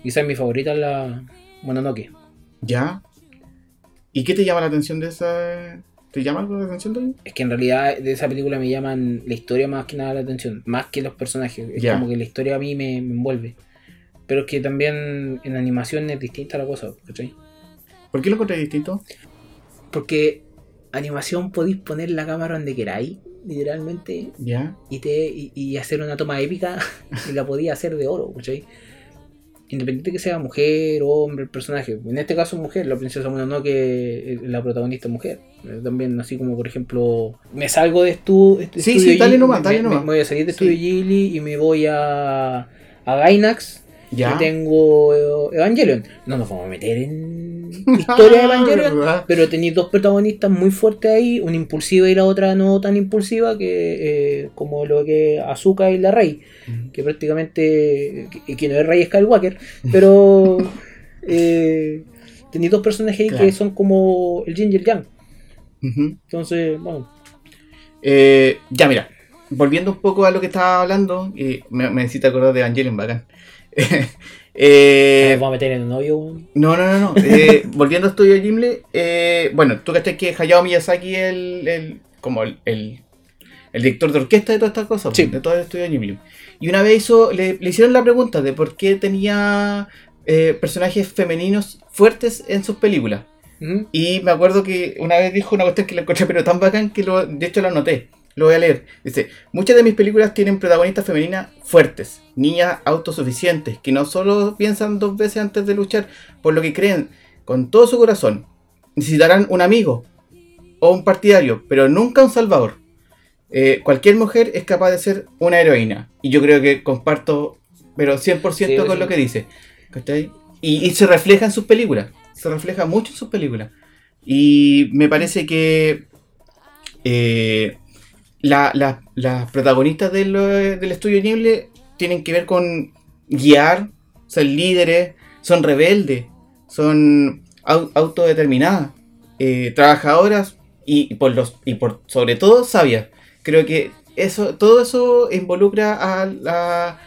Quizás mi favorita es la Mononoke. ¿Ya? ¿Y qué te llama la atención de esa... ¿Te llama algo la atención ahí? Es que en realidad de esa película me llaman la historia más que nada la atención, más que los personajes. Es como que la historia a mí me, me envuelve. Pero es que también en animación es distinta la cosa, ¿cachai? ¿Por qué lo encontré distinto? Porque animación podéis poner la cámara donde queráis, literalmente, ¿Ya? y, te, y, y hacer una toma épica (laughs) y la podía hacer de oro, ¿cachai? Independiente que sea mujer o hombre el personaje. En este caso mujer, la princesa Mononoke, eh, la protagonista es mujer. Eh, También así como por ejemplo, me salgo de estu, Sí, estudio sí, dale nomás, me- dale me- nomás. Me voy a salir de Sí. estudio Ghibli y me voy a, a Gainax ¿Ya? y tengo eh, Evangelion. No nos vamos a meter en (laughs) historia de Evangelion. ¿Verdad? Pero tenéis dos protagonistas muy fuertes ahí, una impulsiva y la otra no tan impulsiva, que eh, como lo que Azuka y la Rey, que prácticamente, que, que no es Rey Skywalker, pero (laughs) eh, tenéis dos personajes ahí Claro. que son como el el Yang. Entonces, bueno, Eh, ya, mira. Volviendo un poco a lo que estaba hablando, y me, me necesito acordar de Evangelion, bacán. (laughs) Eh, vamos a meter en el novio. No, no, no, no. (laughs) Eh, volviendo a Estudio Ghibli, eh, bueno, tú cachai que Hayao Miyazaki el, el- como el, el, el director de orquesta de todas estas cosas, Sí. de todo el Estudio Ghibli. Y una vez hizo, le, le hicieron la pregunta de por qué tenía eh, personajes femeninos fuertes en sus películas. Y me acuerdo que una vez dijo una cuestión que la encontré pero tan bacán que lo, de hecho lo anoté. Lo voy a leer. Dice, muchas de mis películas tienen protagonistas femeninas fuertes, niñas autosuficientes, que no solo piensan dos veces antes de luchar por lo que creen con todo su corazón. Necesitarán un amigo o un partidario, pero nunca un salvador. Eh, cualquier mujer es capaz de ser una heroína. Y yo creo que comparto, pero 100% Sí, con sí. lo que dice. ¿Cachai? Y, y se refleja en sus películas. Se refleja mucho en sus películas. Y me parece que eh, la- la- las protagonistas del, eh, estudio Ghibli tienen que ver con guiar, ser líderes, son rebeldes, son au- autodeterminadas, eh, trabajadoras y, por los y por sobre todo sabias. Creo que eso todo eso involucra a, la-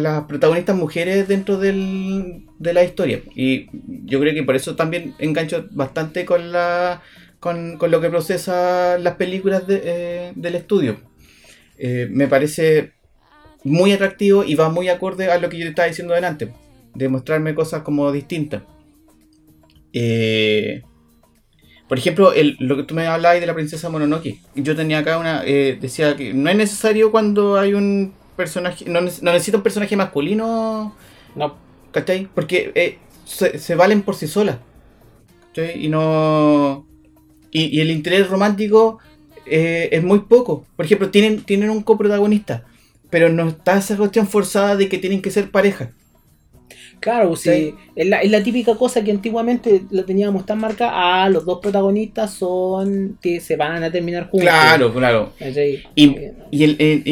las protagonistas mujeres dentro del- de la historia y yo creo que por eso también engancho bastante con la con, con lo que procesa las películas de, eh, del estudio. Eh, me parece muy atractivo y va muy acorde a lo que yo te estaba diciendo delante, de mostrarme cosas como distintas. Eh, por ejemplo, el- lo que tú me hablabas de la princesa Mononoke, yo tenía acá una, eh, decía que no es necesario cuando hay un personaje, no, no necesita un personaje masculino No, ¿Cachai? Porque eh, se, se valen por sí solas. ¿Cachai? Y no. Y, y el interés romántico eh, es muy poco. Por ejemplo, tienen, tienen un coprotagonista. Pero no está esa cuestión forzada de que tienen que ser pareja. claro, pues, Sí. sí, es, la, es la típica cosa que antiguamente la teníamos tan marcada, ah, los dos protagonistas son que se van a terminar juntos. Claro, claro. Y, Eh, y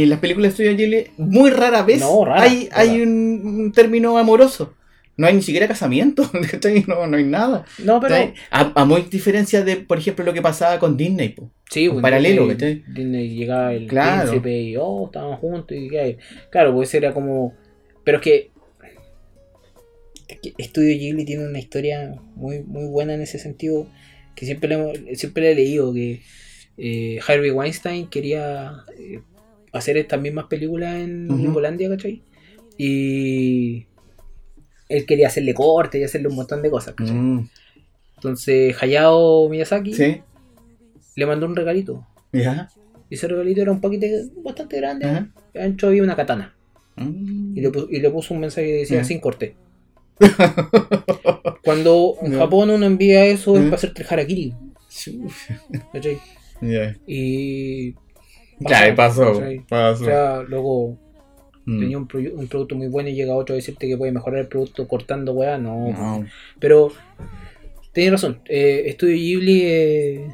en, las películas de Studio Ghibli, muy rara vez No, rara, hay, rara. hay un, un término amoroso. No hay ni siquiera casamiento. (laughs) ¿cachai? No, no hay nada. no, pero... A, a muy diferencia de, por ejemplo, lo que pasaba con Disney. po. Sí, En pues, paralelo, Disney, ¿cachai? Disney llegaba el Claro. príncipe y oh, estaban juntos y qué. Claro, pues era como. Pero es que. es que Estudio Ghibli tiene una historia muy, muy buena en ese sentido. Que siempre le, hemos- siempre le he leído que eh, Harvey Weinstein quería eh, hacer estas mismas películas en Ujú. Gringolandia, ¿cachai? Y él quería hacerle corte y hacerle un montón de cosas, ¿cachai? Mm, Entonces Hayao Miyazaki Sí, le mandó un regalito. ya. Y ese regalito era un paquete bastante grande. Adentro había una katana. Mm. y le, pu- y le puso un mensaje que decía Ya. sin corte. (laughs) Cuando en Ya. Japón uno envía eso es para hacerte el harakiri. ¿cachai? Ya. Y. Ya, y pasó. ¿cachai? pasó. O sea, luego Mm. tenía un, pro- un producto muy bueno y llega otro a decirte que puede mejorar el producto cortando weá, no. No. Pero tenés razón, eh, Estudio Ghibli eh,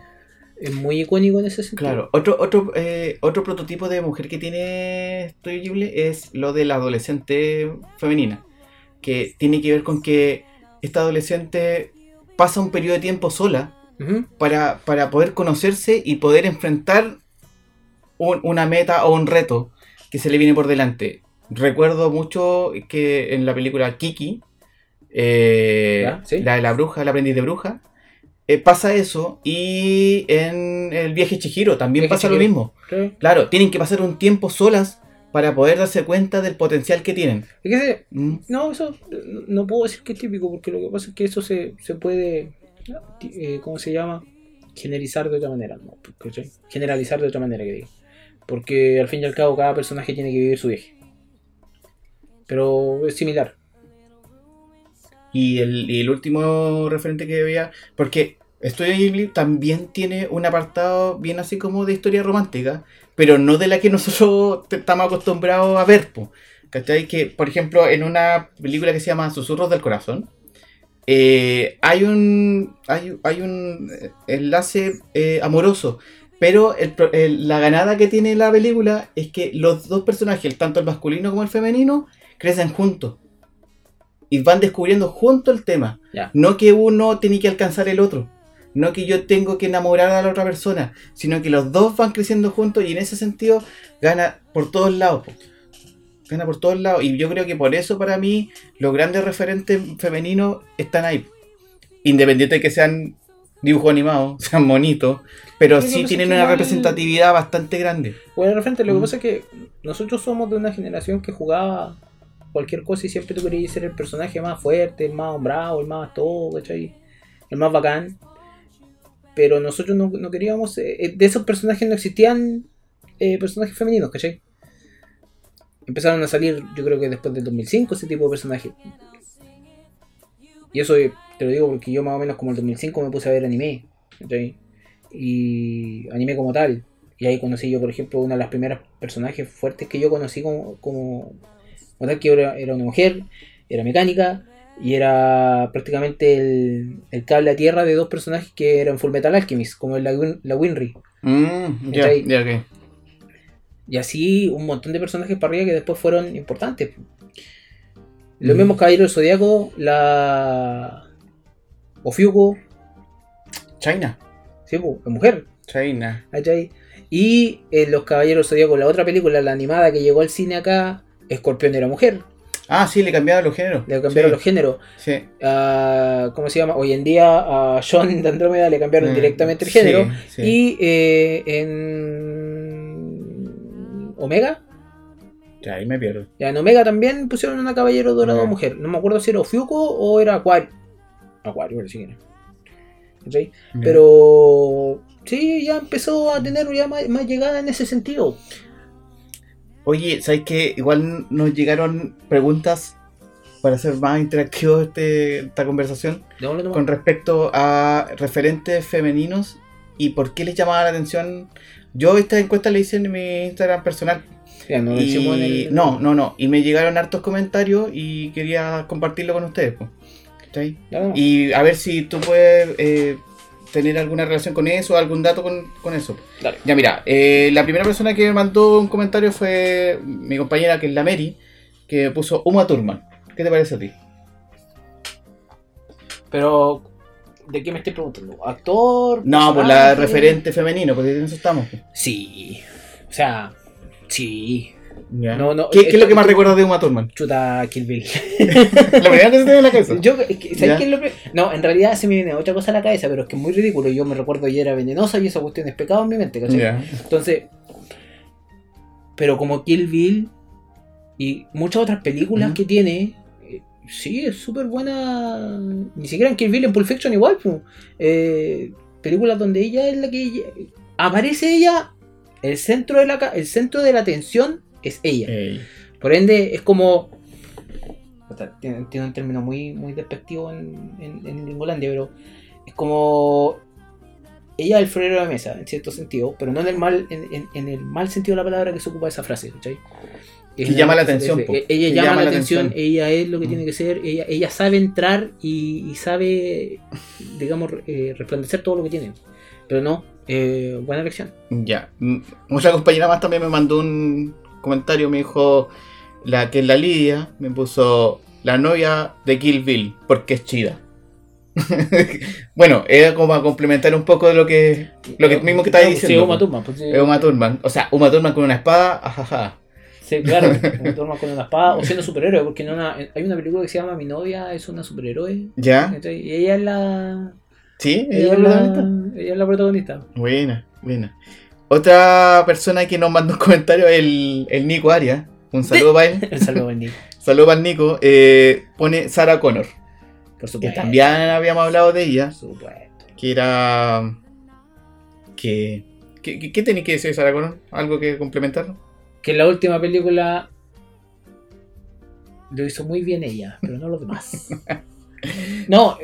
es muy icónico en ese sentido. Claro, otro, otro, eh, otro prototipo de mujer que tiene Studio Ghibli es lo de la adolescente femenina, que tiene que ver con que esta adolescente pasa un periodo de tiempo sola para, para poder conocerse y poder enfrentar un- una meta o un reto que se le viene por delante. Recuerdo mucho que en la película Kiki, eh, sí. la de la bruja, el aprendiz de bruja, eh, pasa eso y en el viaje Chihiro también Viaje pasa lo mismo. Claro, tienen que pasar un tiempo solas para poder darse cuenta del potencial que tienen. Es que ese- Mm, no, eso no- puedo decir que es típico, porque lo que pasa es que eso se, se puede, eh, ¿cómo se llama? Generalizar de otra manera. Generalizar de otra manera, que digo. Porque al fin y al cabo cada personaje tiene que vivir su viaje. Pero es similar. Y el, y el último referente que veía, porque Studio Ghibli también tiene un apartado bien así como de historia romántica, pero no de la que nosotros estamos acostumbrados a ver. po. ¿Cachai? Que, por ejemplo, en una película que se llama Susurros del Corazón, eh, hay un hay, hay un eh, enlace eh, amoroso, pero el pro- el- la ganada que tiene la película es que los dos personajes, tanto el masculino como el femenino, crecen juntos. Y van descubriendo juntos el tema. No que uno tiene que alcanzar el otro. No que yo tengo que enamorar a la otra persona. Sino que los dos van creciendo juntos y en ese sentido gana por todos lados. po. Gana por todos lados. Y yo creo que por eso para mí los grandes referentes femeninos están ahí. Independiente de que sean dibujos animados, (laughs) sean bonitos. Pero Sí, tienen una igual- representatividad bastante grande. Bueno, de repente lo que Mm. pasa es que nosotros somos de una generación que jugaba cualquier cosa y siempre tú querías ser el personaje más fuerte, el más hombrado, el más todo, ¿cachai? El más bacán. Pero nosotros no, no queríamos. eh, eh, de esos personajes no existían eh, personajes femeninos, ¿cachai? Empezaron a salir, yo creo que después del 2005, ese tipo de personajes. Y eso te lo digo porque yo más o menos como el 2005 me puse a ver anime. Y anime como tal. Y ahí conocí yo, por ejemplo, una de las primeras personajes fuertes que yo conocí como, como, como tal, que era, era una mujer, era mecánica, y era prácticamente el, el cable a tierra de dos personajes que eran Full Metal Alchemist, como la, la Winry. Mm. Y así un montón de personajes para arriba que después fueron importantes. Los Mm. mismos Caballeros Zodíaco, la Ofiuco, China. sí, po, la mujer, China. ¿cachai? Y en Los Caballeros del Zodíaco, la otra película, la animada que llegó al cine acá, Escorpión era mujer, Ah, sí, le cambiaron los géneros. le cambiaron Sí, los géneros. Sí. Ah, ¿Cómo se llama? Hoy en día a John de Andrómeda le cambiaron Mm, directamente el género. sí. Y eh, en Omega, Ya, ahí me pierdo. ya en Omega también pusieron una caballero dorado Ah. mujer. No me acuerdo si era Ofiuco o era Acuario. Acuario, parece que era. Ya. Pero sí, ya empezó a tener ya más, más llegada en ese sentido. Oye, ¿sabes qué? Igual nos llegaron preguntas para hacer más interactivo este, esta conversación con respecto a referentes femeninos y por qué les llamaba la atención. Yo esta encuesta la hice en mi Instagram personal. Ya, no en y el- no, no, no. Y me llegaron hartos comentarios y quería compartirlo con ustedes. po. Y a ver si tú puedes eh, tener alguna relación con eso, algún dato con, con eso. Dale. Ya mira, eh, la primera persona que me mandó un comentario fue mi compañera, que es la Mary, que puso Uma Thurman. ¿Qué te parece a ti? Pero, ¿de qué me estoy preguntando? ¿Actor? No, por la personaje? referente femenino, porque en eso estamos. po. Sí. O sea, sí. No, no, ¿Qué, qué es lo que más recuerdas de Uma Thurman? Chuta Kill Bill. (laughs) la primera que se te viene a la cabeza. Yo, es que- ¿sabes qué es lo que- No, en realidad se me viene otra cosa a la cabeza, pero es que es muy ridículo. Yo me recuerdo y era venenosa y esa cuestión es pecado en mi mente, ¿cachai? Entonces, pero como Kill Bill y muchas otras películas que tiene, eh, sí, es súper buena. Ni siquiera en Kill Bill, en Pulp Fiction igual, pu. Eh, películas donde ella es la que ella- aparece ella, el centro de la el centro de la atención es ella. Ey. Por ende, es como. Tiene, tiene un término muy, muy despectivo en, en, en Lingolandia, pero es como. Ella es el florero de la mesa, en cierto sentido, pero no en el mal, en, en- en el mal sentido de la palabra que se ocupa esa frase, ¿cachai? Es Que llama la atención. Ella Que llama, la atención, ella es lo que Mm. tiene que ser, ella, ella sabe entrar y, y sabe, digamos, eh, resplandecer todo lo que tiene. Pero no, eh, buena elección. Ya. Mm, Otra compañera más también me mandó un comentario, me dijo la que es la Lidia, me puso la novia de Kill Bill, porque es chida. (laughs) bueno, era como a complementar un poco de lo que lo que mismo que estabas Sí, diciendo. Uma po. Thurman, pues, sí. Es Uma Thurman. O sea, Uma Thurman con una espada, ajaja. Sí, claro, (laughs) Uma Thurman con una espada o siendo superhéroe, porque en una, hay una película que se llama Mi novia es una superhéroe. ¿Ya? Y ella es la. ¿Sí? Ella ¿Ella es es la, protagonista? ella es la protagonista. Buena, buena. Otra persona que nos mandó un comentario es el, el Nico Arias. Un saludo para él. El saludo Nico. (laughs) Saludo para el Nico. Eh, pone Sarah Connor. Por Que supuesto. también habíamos hablado de ella. Por supuesto. Que era. Que. ¿Qué, qué, tenéis que decir de Sarah Connor? ¿Algo que complementar? Que en la última película lo hizo muy bien ella, pero no los demás. (laughs) No,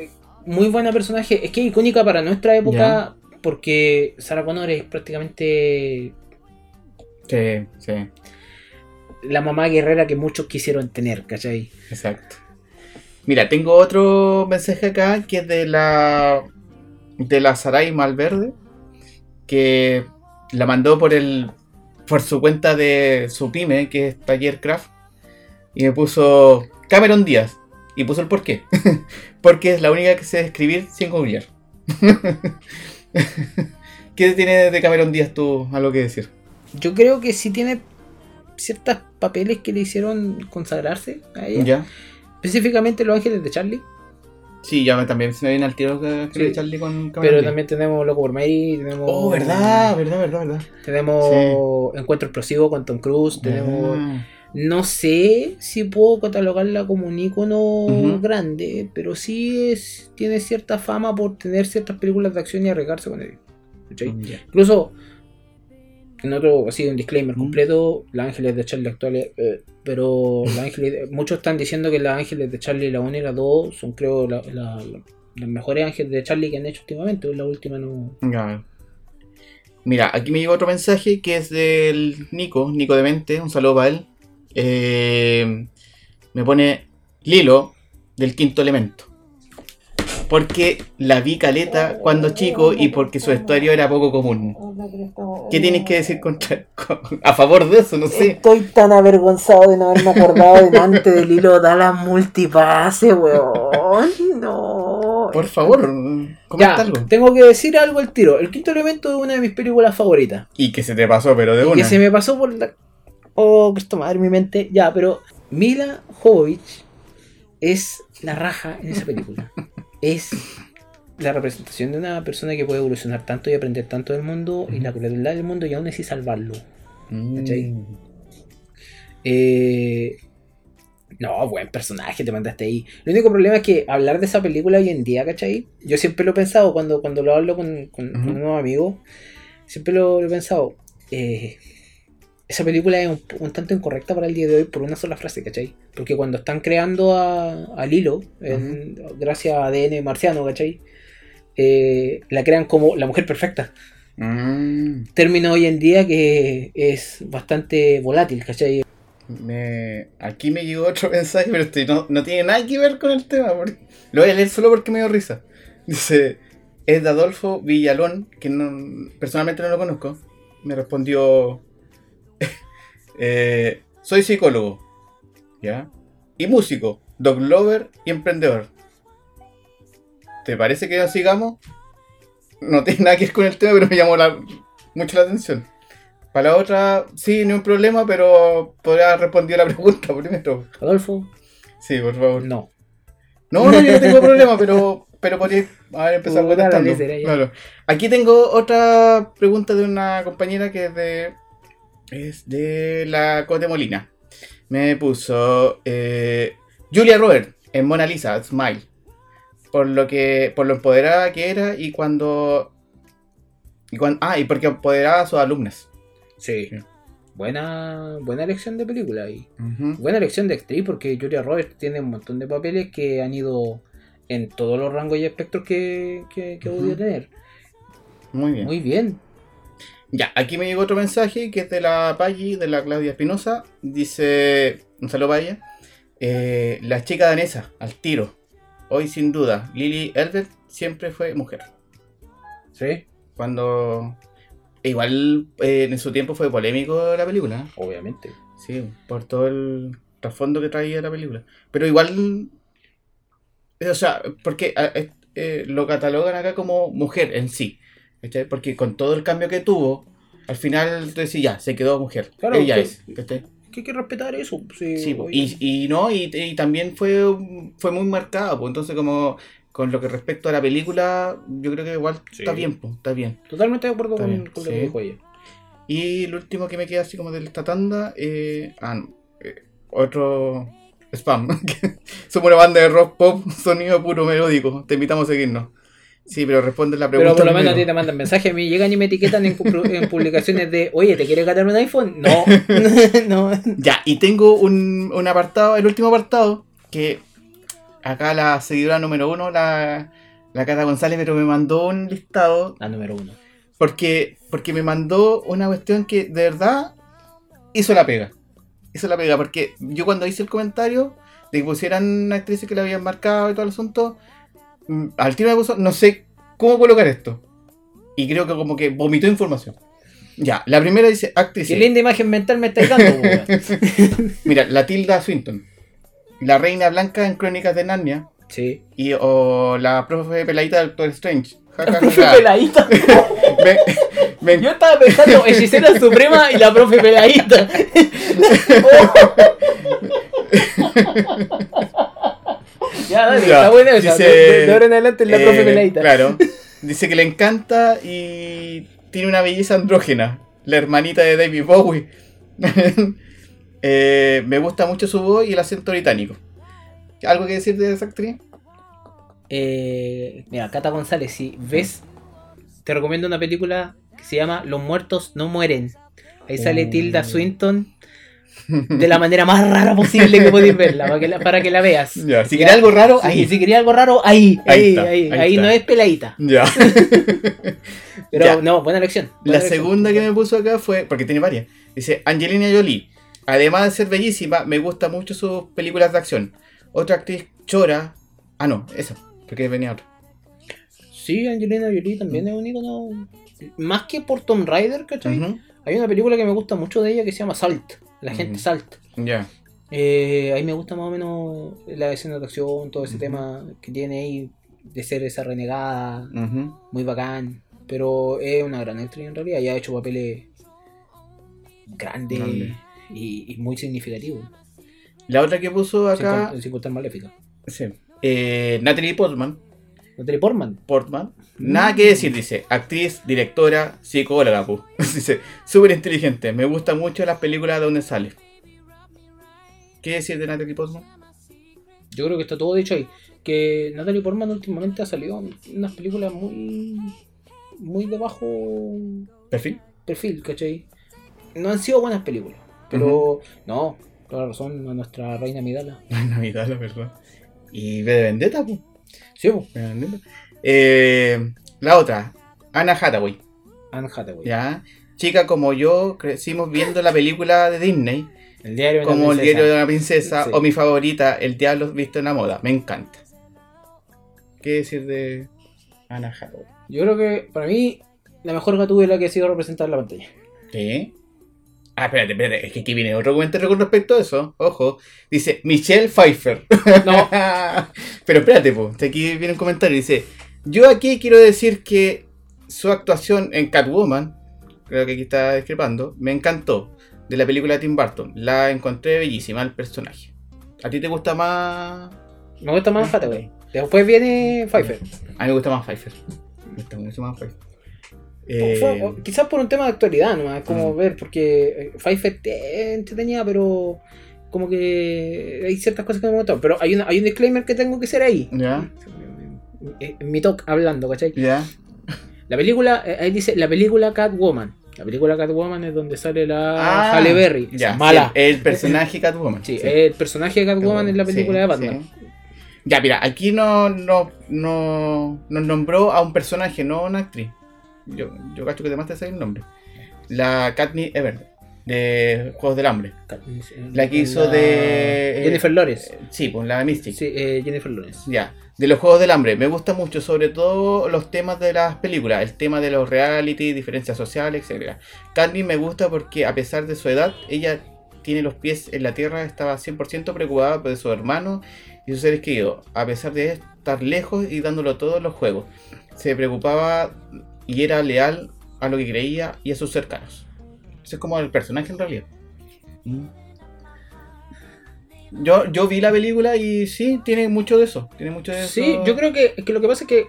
muy buena personaje. Es que es icónica para nuestra época porque Sarah Connor es prácticamente Sí, sí, la mamá guerrera que muchos quisieron tener, ¿cachai? exacto. Mira, tengo otro mensaje acá que es de la. de la Sarai Malverde. Que la mandó por el. por su cuenta de su pyme, que es Taller Craft. Y me puso Cameron Díaz. Y puso el por qué. (laughs) Porque es la única que sé escribir sin googlear. (laughs) (laughs) ¿Qué tiene de Cameron Díaz tú algo que decir? Yo creo que sí tiene ciertos papeles que le hicieron consagrarse a ella. ¿Ya? Específicamente Los Ángeles de Charlie. Sí, ya me, también se me viene al tiro que, que Sí. Charlie con Cameron Pero Díaz. también tenemos Loco por Mary, tenemos... Oh, verdad, verdad, verdad, verdad. Tenemos Encuentro Explosivo con Tom Cruise, tenemos... Ah, No sé si puedo catalogarla como un icono grande, pero sí es, tiene cierta fama por tener ciertas películas de acción y arriesgarse con. ¿cachai? ya. Incluso, en otro, así un disclaimer Mm. completo, Los Ángeles de Charlie actuales, eh, pero Los (laughs) Ángeles, muchos están diciendo que Los Ángeles de Charlie, la 1 y la 2, son creo la- la- la- los mejores Ángeles de Charlie que han hecho últimamente, la última no... Ya. Mira, aquí me llegó otro mensaje que es del Nico, Nico de Mente, un saludo para él. Eh, me pone Lilo del quinto elemento. Porque la vi caleta cuando chico y porque su vestuario era poco común. ¿Qué tienes que decir contra, con- a favor de eso? No sé. Estoy tan avergonzado de no haberme acordado de antes del hilo da la multipase, weón. No. Por favor, Ya, algo. tengo que decir algo al tiro. El quinto elemento es una de mis películas favoritas. Y que se te pasó, pero de Y una. que se me pasó por la. Oh, Cristo madre, mi mente. Ya, pero Mila Jovovich es la raja en esa película. (laughs) es la representación de una persona que puede evolucionar tanto y aprender tanto del mundo y la crueldad del mundo y aún así salvarlo. Mm. ¿cachai? Eh, no, buen personaje te mandaste ahí. El único problema es que hablar de esa película hoy en día, ¿cachai? Yo siempre lo he pensado cuando, cuando lo hablo con, con, con Ujú. unos amigos. Siempre lo, lo he pensado. eh, esa película es un, un tanto incorrecta para el día de hoy por una sola frase, ¿cachai? Porque cuando están creando a, a Lilo, en- gracias a ADN marciano, ¿cachai? Eh, la crean como la mujer perfecta Mm. término hoy en día que es bastante volátil, ¿cachai? Me... Aquí me llegó otro (laughs) mensaje, pero este no, no tiene nada que ver con el tema. porque- Lo voy a leer solo porque me dio risa. Dice, es de Adolfo Villalón, que no, personalmente no lo conozco. Me respondió, eh, soy psicólogo, ¿ya? Y músico, dog lover y emprendedor. ¿Te parece que sigamos? No tiene nada que ver con el tema, pero me llamó la- mucho la atención. Para la otra, sí, no hay un problema, pero podría responder la pregunta (laughs) primero. Adolfo, Sí, por favor. no. No, no, yo no tengo problema, pero, pero podría haber empezado contestando. Claro. Aquí tengo otra pregunta de una compañera que es de. Es de la Cote Molina. Me puso. eh, Julia Robert en Mona Lisa, Smile. Por lo que. Por lo empoderada que era y cuando. Y cuando ah, y porque empoderaba a sus alumnas. Sí. buena, buena elección de película ahí. Buena elección de actriz porque Julia Roberts tiene un montón de papeles que han ido en todos los rangos y espectros que, que, Ujú. tener. Muy bien. Muy bien. Ya, aquí me llegó otro mensaje que es de la Paggi, de la Claudia Espinosa. Dice, un saludo para ella. Eh, la chica danesa, al tiro. Hoy sin duda, Lily Elbert siempre fue mujer. Sí, Cuando... Igual eh, en su tiempo fue polémico la película. obviamente. Sí, por todo el trasfondo que traía la película. Pero igual... eh, O sea, porque eh, lo catalogan acá como mujer en sí. ¿Cachai? Porque con todo el cambio que tuvo, al final tú decís, ya, se quedó mujer. Claro, Ella que- es. ¿cachai? Que hay que respetar eso. Sí, Sí, oye. y, y no, y, y también fue, fue muy marcado. Pues entonces, como con lo que respecto a la película, yo creo que igual Sí. está bien, pues, está bien. Totalmente de acuerdo con, con lo sí. que dijo ella. Y el último que me queda así como de esta tanda, eh, ah, no, eh, otro spam. (laughs) Somos una banda de rock pop, sonido puro melódico. Te invitamos a seguirnos. Sí, pero responde la pregunta. Pero por lo menos a ti te mandan mensajes, a mí llegan y me etiquetan en, pu- en publicaciones de, oye, ¿te quieres ganar un iPhone? No, (laughs) no. Ya, y tengo un, un apartado, el último apartado, que acá la seguidora número uno, la, la Cata González, pero me mandó un listado La número uno. porque, porque me mandó una cuestión que de verdad hizo la pega. Hizo la pega, porque yo cuando hice el comentario de que pusieran actrices que le habían marcado y todo el asunto, al tiro me puso, no sé cómo colocar esto. Y creo que como que vomitó información. Ya, la primera dice actriz. Qué linda imagen mental me estáis dando. (laughs) (laughs) Mira, la Tilda Swinton. La Reina Blanca en Crónicas de Narnia. Sí. Y, o la profe peladita del Doctor Strange. Ja, ja, ja, Profe peladita. (laughs) Yo estaba pensando hechicera suprema y la profe peladita. Ya, dale, Ya, está buena esa. dice, de, ahora en adelante es la profe eh, peladita. Claro. (laughs) Dice que le encanta y tiene una belleza andrógena. La hermanita de David Bowie. (laughs) Eh, me gusta mucho su voz y el acento británico. ¿Algo que decir de esa actriz? Eh, mira, Cata González, si ves, te recomiendo una película que se llama Los muertos no mueren. Ahí sale Oh. Tilda Swinton (laughs) de la manera más rara posible que podéis verla, para que la, para que la veas. Ya, si quieres algo raro, Sí, ahí. si quería algo raro, ahí, Ahí ahí, está, ahí, ahí ahí está. no es peladita. Ya. (laughs) Pero Ya. no, buena elección. La elección. segunda que me puso acá fue, porque tiene varias, dice Angelina Jolie. Además de ser bellísima, me gusta mucho sus películas de acción. Otra actriz chora. Ah, no, esa, porque venía otra. Sí, Angelina Jolie también es un icono. Más que por Tomb Raider, ¿cachai? Ujú. Hay una película que me gusta mucho de ella que se llama Salt. La gente Ujú. Salt. Ya. Eh, ahí me gusta más o menos la escena de acción, todo ese tema que tiene ahí de ser esa renegada, muy bacán. Pero es una gran actriz en realidad, ya ha hecho papeles grandes Grande. y, y muy significativos. La otra que puso Sin, acá, con- sin contar maléfica. sí, eh, Natalie Portman. Natalie Portman. Portman. Nada que decir, dice. Actriz, directora, psicóloga, pu. (laughs) Dice, súper inteligente. Me gustan mucho las películas de donde sale. ¿Qué decir de Natalie Portman? Yo creo que está todo dicho ahí. Que Natalie Portman últimamente ha salido en unas películas muy. muy de bajo ¿Perfil? perfil, ¿cachai? No han sido buenas películas. Pero, no, toda la razón a nuestra reina Midala. (laughs) No es Navidad, la verdad. Y V de Vendetta, pu. Sí, Vendetta. Eh, la otra, Anna Hathaway. Anne Hathaway. ¿ya? Chica como yo, crecimos viendo la película de Disney, El diario de una como El diario de una princesa, Sí. o mi favorita, El diablo visto en la moda. Me encanta. ¿Qué decir de Anna Hathaway? Yo creo que para mí la mejor gatúbela que ha sido representada en la pantalla. ¿Sí? Ah, espérate, espérate, es que aquí viene otro comentario con respecto a eso. Ojo, dice Michelle Pfeiffer. No. (laughs) Pero espérate, po, aquí viene un comentario. Dice: Yo aquí quiero decir que su actuación en Catwoman, creo que aquí está discrepando, me encantó. De la película de Tim Burton. La encontré bellísima el personaje. ¿A ti te gusta más? Me gusta más Hathaway. Después viene Pfeiffer. A mí me gusta más Pfeiffer. Me gusta mucho más Pfeiffer. Eh, quizás por un tema de actualidad, ¿no? Es como ver, porque eh, Pfeiffer te entretenía, pero como que hay ciertas cosas que me gustan. Pero hay, una, hay un disclaimer que tengo que hacer ahí. Ya, En mi talk hablando, ¿cachai? ya. La película, eh, ahí dice, la película Catwoman. La película Catwoman es donde sale la Ah, Halle Berry. Ya, mala. el personaje Catwoman. Sí, el personaje de Catwoman en la película Sí, de Batman. sí. Ya, mira, aquí no, no, no, nos nombró a un personaje, no a una actriz. Yo, yo cacho que además te sabe el nombre. La Katniss Everdeen, de Juegos del Hambre. La que hizo de- Jennifer Lawrence. Eh, Sí, pues la Mystic. Sí, eh, Jennifer Lawrence. Ya, de los Juegos del Hambre. Me gusta mucho, sobre todo los temas de las películas, el tema de los reality, diferencias sociales, etc. Katniss me gusta porque a pesar de su edad, ella tiene los pies en la tierra, estaba 100% preocupada por su hermano y sus seres queridos, a pesar de estar lejos y dándolo todo en los juegos. Se preocupaba y era leal a lo que creía y a sus cercanos. Ese es como el personaje en realidad. Mm. Yo, yo vi la película y sí, tiene mucho de eso. Tiene mucho de Sí, eso. yo creo que, que lo que pasa es que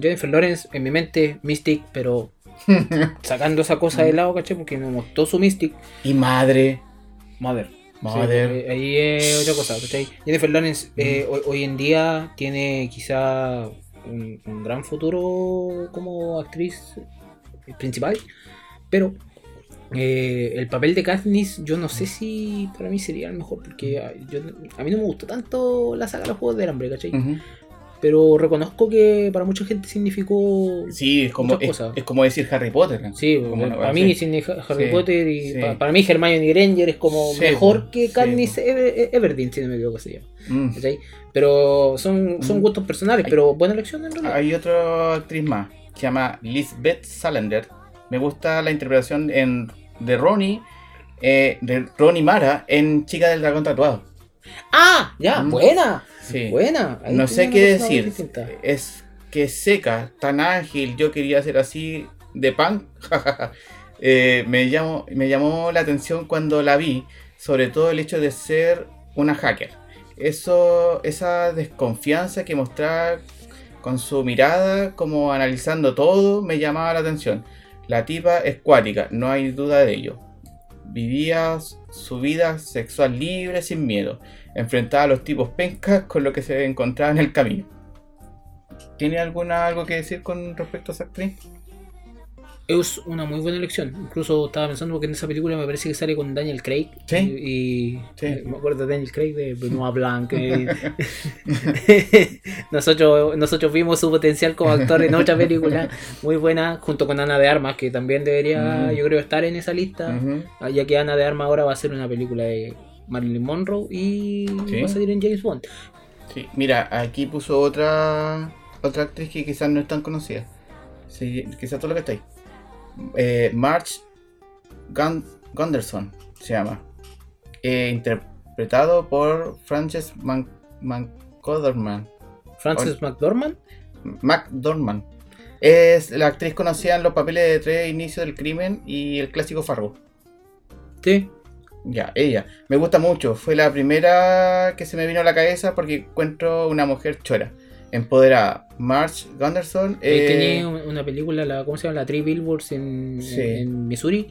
Jennifer Lawrence, en mi mente, Mystic, pero (laughs) sacando esa cosa de lado, ¿caché? Porque me mostró su Mystic. Y madre. Mother. Mother. Sí, ahí es otra cosa, ¿cachai? Jennifer Lawrence eh, hoy, hoy en día tiene quizá un, gran futuro como actriz principal, pero eh, el papel de Katniss yo no sé si para mí sería el mejor, porque a, yo- a mí no me gustó tanto la saga de los Juegos del Hambre, ¿cachai? Pero reconozco que para mucha gente significó... Sí, es como, es, cosas. es como decir Harry Potter. Sí, Como para mí Harry Sí, Potter y sí. pa- para mí Hermione Granger es como mejor que Katniss. Ever- Everdeen, si no me equivoco se llama. Mm. Pero son, son Mm. gustos personales, Hay- pero buena elección en realidad. Hay otra actriz más, se llama Lisbeth Salander. Me gusta la interpretación en, de Ronnie, eh, de Ronnie Mara en Chica del Dragón Tatuado. ¡Ah! Ya, Mm. buena. Sí. Buena. Ahí No sé qué decir. Es que es seca, tan ágil. Yo quería ser así de pan. (laughs) Eh, me, llamó, me llamó la atención cuando la vi, sobre todo el hecho de ser una hacker. Eso, esa desconfianza que mostraba con su mirada, como analizando todo, me llamaba la atención. La tipa es cuática, no hay duda de ello. Vivía su vida sexual libre, sin miedo. Enfrentaba a los tipos pencas con lo que se encontraba en el camino. ¿Tiene alguna algo que decir con respecto a esa actriz? Es una muy buena elección. Incluso estaba pensando porque en esa película me parece que sale con Daniel Craig. Sí. Y, Sí. eh, me acuerdo de Daniel Craig de Benoit Blanc. eh. (laughs) (laughs) nosotros, nosotros vimos su potencial como actor en otra película muy buena, junto con Ana de Armas, que también debería, Ujú. yo creo, estar en esa lista. Ya que Ana de Armas ahora va a hacer una película de Marilyn Monroe y Sí. va a salir en James Bond. Sí, mira, aquí puso otra otra actriz que quizás no es tan conocida. Sí, quizás todo lo que está ahí. Eh, March Gun- Gunderson se llama. Eh, interpretado por Frances Man McDormand. Frances McDormand. McDormand. Es la actriz conocida en los papeles de tres inicios del crimen y el clásico Fargo. Sí. Ya, ella. Me gusta mucho. Fue la primera que se me vino a la cabeza porque encuentro una mujer chora, empoderada. March Gunderson. Eh, tenía un- una película, la, ¿cómo se llama? La Three Billboards en, Sí. en Missouri.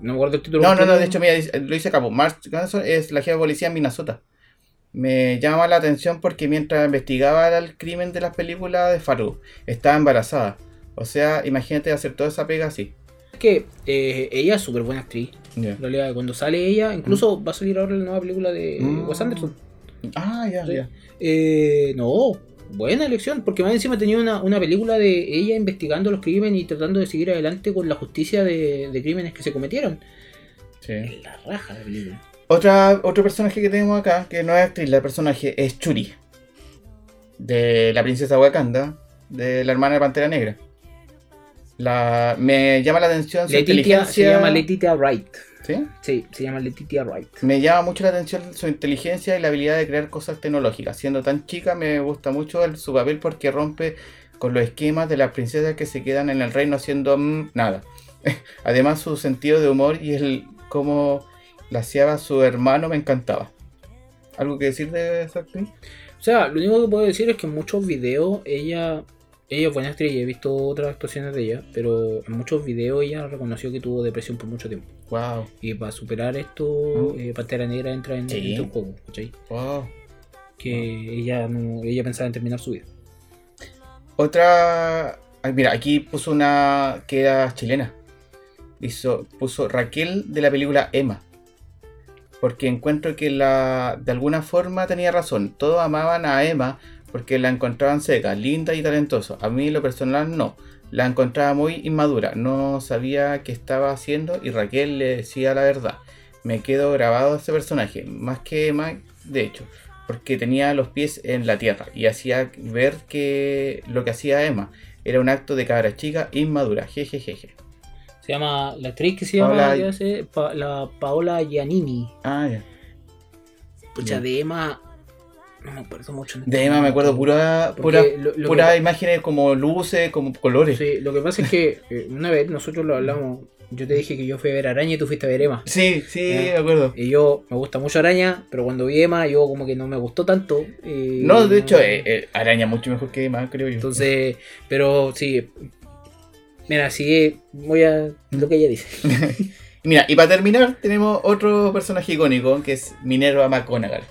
No me acuerdo el título. No, no, no, de hecho, mira, lo hice acá. March Gunderson es la jefa de policía en Minnesota. Me llama la atención porque mientras investigaba el crimen de las películas de Fargo, estaba embarazada. O sea, imagínate hacer toda esa pega así. Es que eh, ella es súper buena actriz. Ya. En realidad, cuando sale ella, incluso va a salir ahora la nueva película de Mm. Wes Anderson. Ah, ya, ya. Eh, no, buena elección, porque más encima tenía una, una película de ella investigando los crímenes y tratando de seguir adelante con la justicia de, de crímenes que se cometieron. Sí. Es la raja la película. Otra, otro personaje que tenemos acá, que no es actriz, la personaje es Churi. De la princesa Wakanda, de la hermana de Pantera Negra. La, me llama la atención su Letitia, inteligencia. se llama Letitia Wright. ¿Sí? Sí, se llama Letitia Wright. Me llama mucho la atención su inteligencia y la habilidad de crear cosas tecnológicas. Siendo tan chica, me gusta mucho el- su papel porque rompe con los esquemas de las princesas que se quedan en el reino haciendo mm, nada. (laughs) Además, su sentido de humor y el cómo la hacía su hermano me encantaba. ¿Algo que decir de esa actriz? O sea, lo único que puedo decir es que en muchos videos ella, ella es buena y he visto otras actuaciones de ella, pero en muchos videos ella reconoció que tuvo depresión por mucho tiempo. Wow, Y para superar esto, Mm. eh, Pantera Negra entra en, Sí. en el juego, ¿cachai? wow. Que ella no, ella pensaba en terminar su vida. Otra. ay, mira, aquí puso una que era chilena. hizo, puso Raquel de la película Emma. Porque encuentro que la, de alguna forma tenía razón. Todos amaban a Emma porque la encontraban seca, linda y talentosa. A mí lo personal no. La encontraba muy inmadura, no sabía qué estaba haciendo y Raquel le decía la verdad. Me quedo grabado ese personaje, más que Emma, de hecho, porque tenía los pies en la tierra y hacía ver que lo que hacía Emma era un acto de cabra chica inmadura. Jejejeje. Se llama, la actriz que se llama, Paola- sé, Pa- la Paola Giannini. Ah, ya. Pucha, Ya. de Emma, no me acuerdo mucho. De Emma me acuerdo pura, pura, lo- lo pura que- imágenes como luces, como colores. Sí, Sí, lo que pasa es que eh, una vez nosotros lo hablamos, yo te dije que yo fui a ver Araña y tú fuiste a ver Emma. sí, Ya. me acuerdo. Y yo me gusta mucho Araña, pero cuando vi Emma yo como que no me gustó tanto. y No, de hecho, eh, eh, Araña mucho mejor que Emma, creo yo. Entonces, pero sí. Mira, sí, voy a lo que ella dice. (laughs) Mira, y para terminar, tenemos otro personaje icónico que es Minerva McGonagall.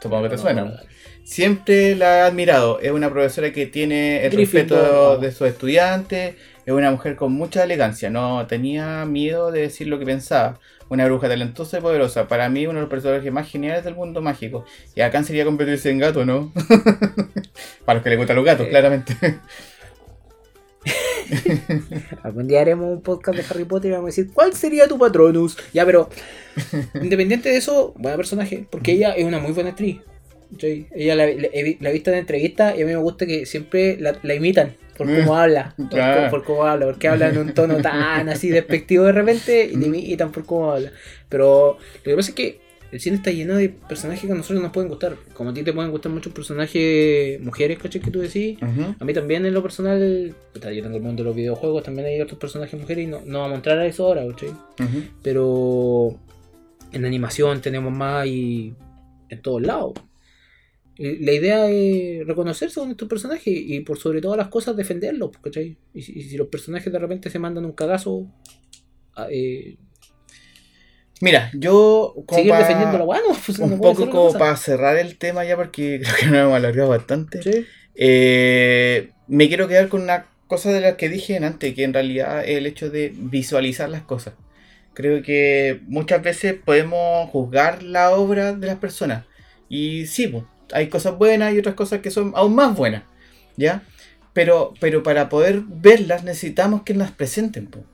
Supongo que te suena. Siempre la he admirado. Es una profesora que tiene el Gryffindor, respeto de sus estudiantes. Es una mujer con mucha elegancia. No tenía miedo de decir lo que pensaba. Una bruja talentosa y poderosa. Para mí, uno de los personajes más geniales del mundo mágico. Y acá sería convertirse en gato, ¿no? (laughs) Para los que les gustan los gatos, claramente. (laughs) Algún día haremos un podcast de Harry Potter y vamos a decir, ¿cuál sería tu patronus? Ya, pero independiente de eso, buena personaje, porque ella es una muy buena actriz. ¿cachai? Ella la, la- he visto en entrevistas y a mí me gusta que siempre la, la imitan por cómo habla. Por, Claro. por cómo habla, porque habla en un tono tan así despectivo de repente y le imitan por cómo habla. Pero lo que pasa es que el cine está lleno de personajes que a nosotros nos pueden gustar. Como a ti te pueden gustar muchos personajes mujeres, ¿cachai? Que tú decís. A mí también en lo personal, puta, yo tengo el mundo de los videojuegos, también hay otros personajes mujeres y no, no vamos a entrar a eso ahora, ¿cachai? Pero en animación tenemos más y en todos lados. La idea es reconocerse con estos personajes y por sobre todas las cosas defenderlos, ¿cachai? Y si, y si los personajes de repente se mandan un cagazo, ah, eh, Mira, yo. como seguir pa- defendiendo la no, pues, Un poco como para cerrar el tema ya, porque (laughs) creo que nos hemos alargado bastante. ¿Sí? Eh, me quiero quedar con una cosa de las que dije antes, que en realidad es el hecho de visualizar las cosas. Creo que muchas veces podemos juzgar la obra de las personas. Y sí, po, hay cosas buenas y otras cosas que son aún más buenas. ¿Ya? Pero, pero para poder verlas necesitamos que las presenten. po,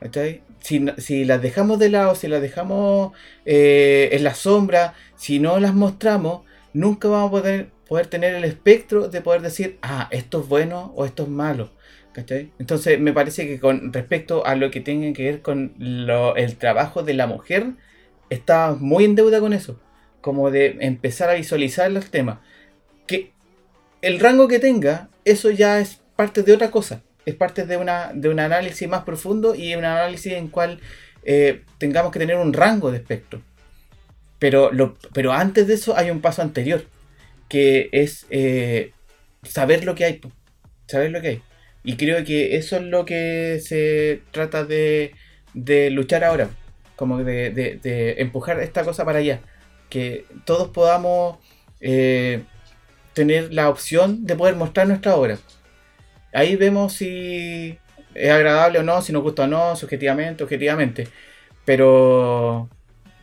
¿cachai? Si, las dejamos de lado, si las dejamos eh, en la sombra, si no las mostramos, nunca vamos a poder, tener el espectro de poder decir, ah, esto es bueno o esto es malo. Entonces me parece que con respecto a lo que tenga que ver con lo- el trabajo de la mujer, está muy en deuda con eso. Como de empezar a visualizar los temas. Que el rango que tenga, eso ya es parte de otra cosa. Es parte de, una, de un análisis más profundo y un análisis en cual eh, tengamos que tener un rango de espectro. Pero, lo, pero antes de eso hay un paso anterior, que es eh, saber lo que hay. Saber lo que hay. Y creo que eso es lo que se trata de, de luchar ahora. Como de, de- de empujar esta cosa para allá. Que todos podamos eh, tener la opción de poder mostrar nuestra obra. Ahí vemos si es agradable o no, si nos gusta o no, subjetivamente, objetivamente. Pero,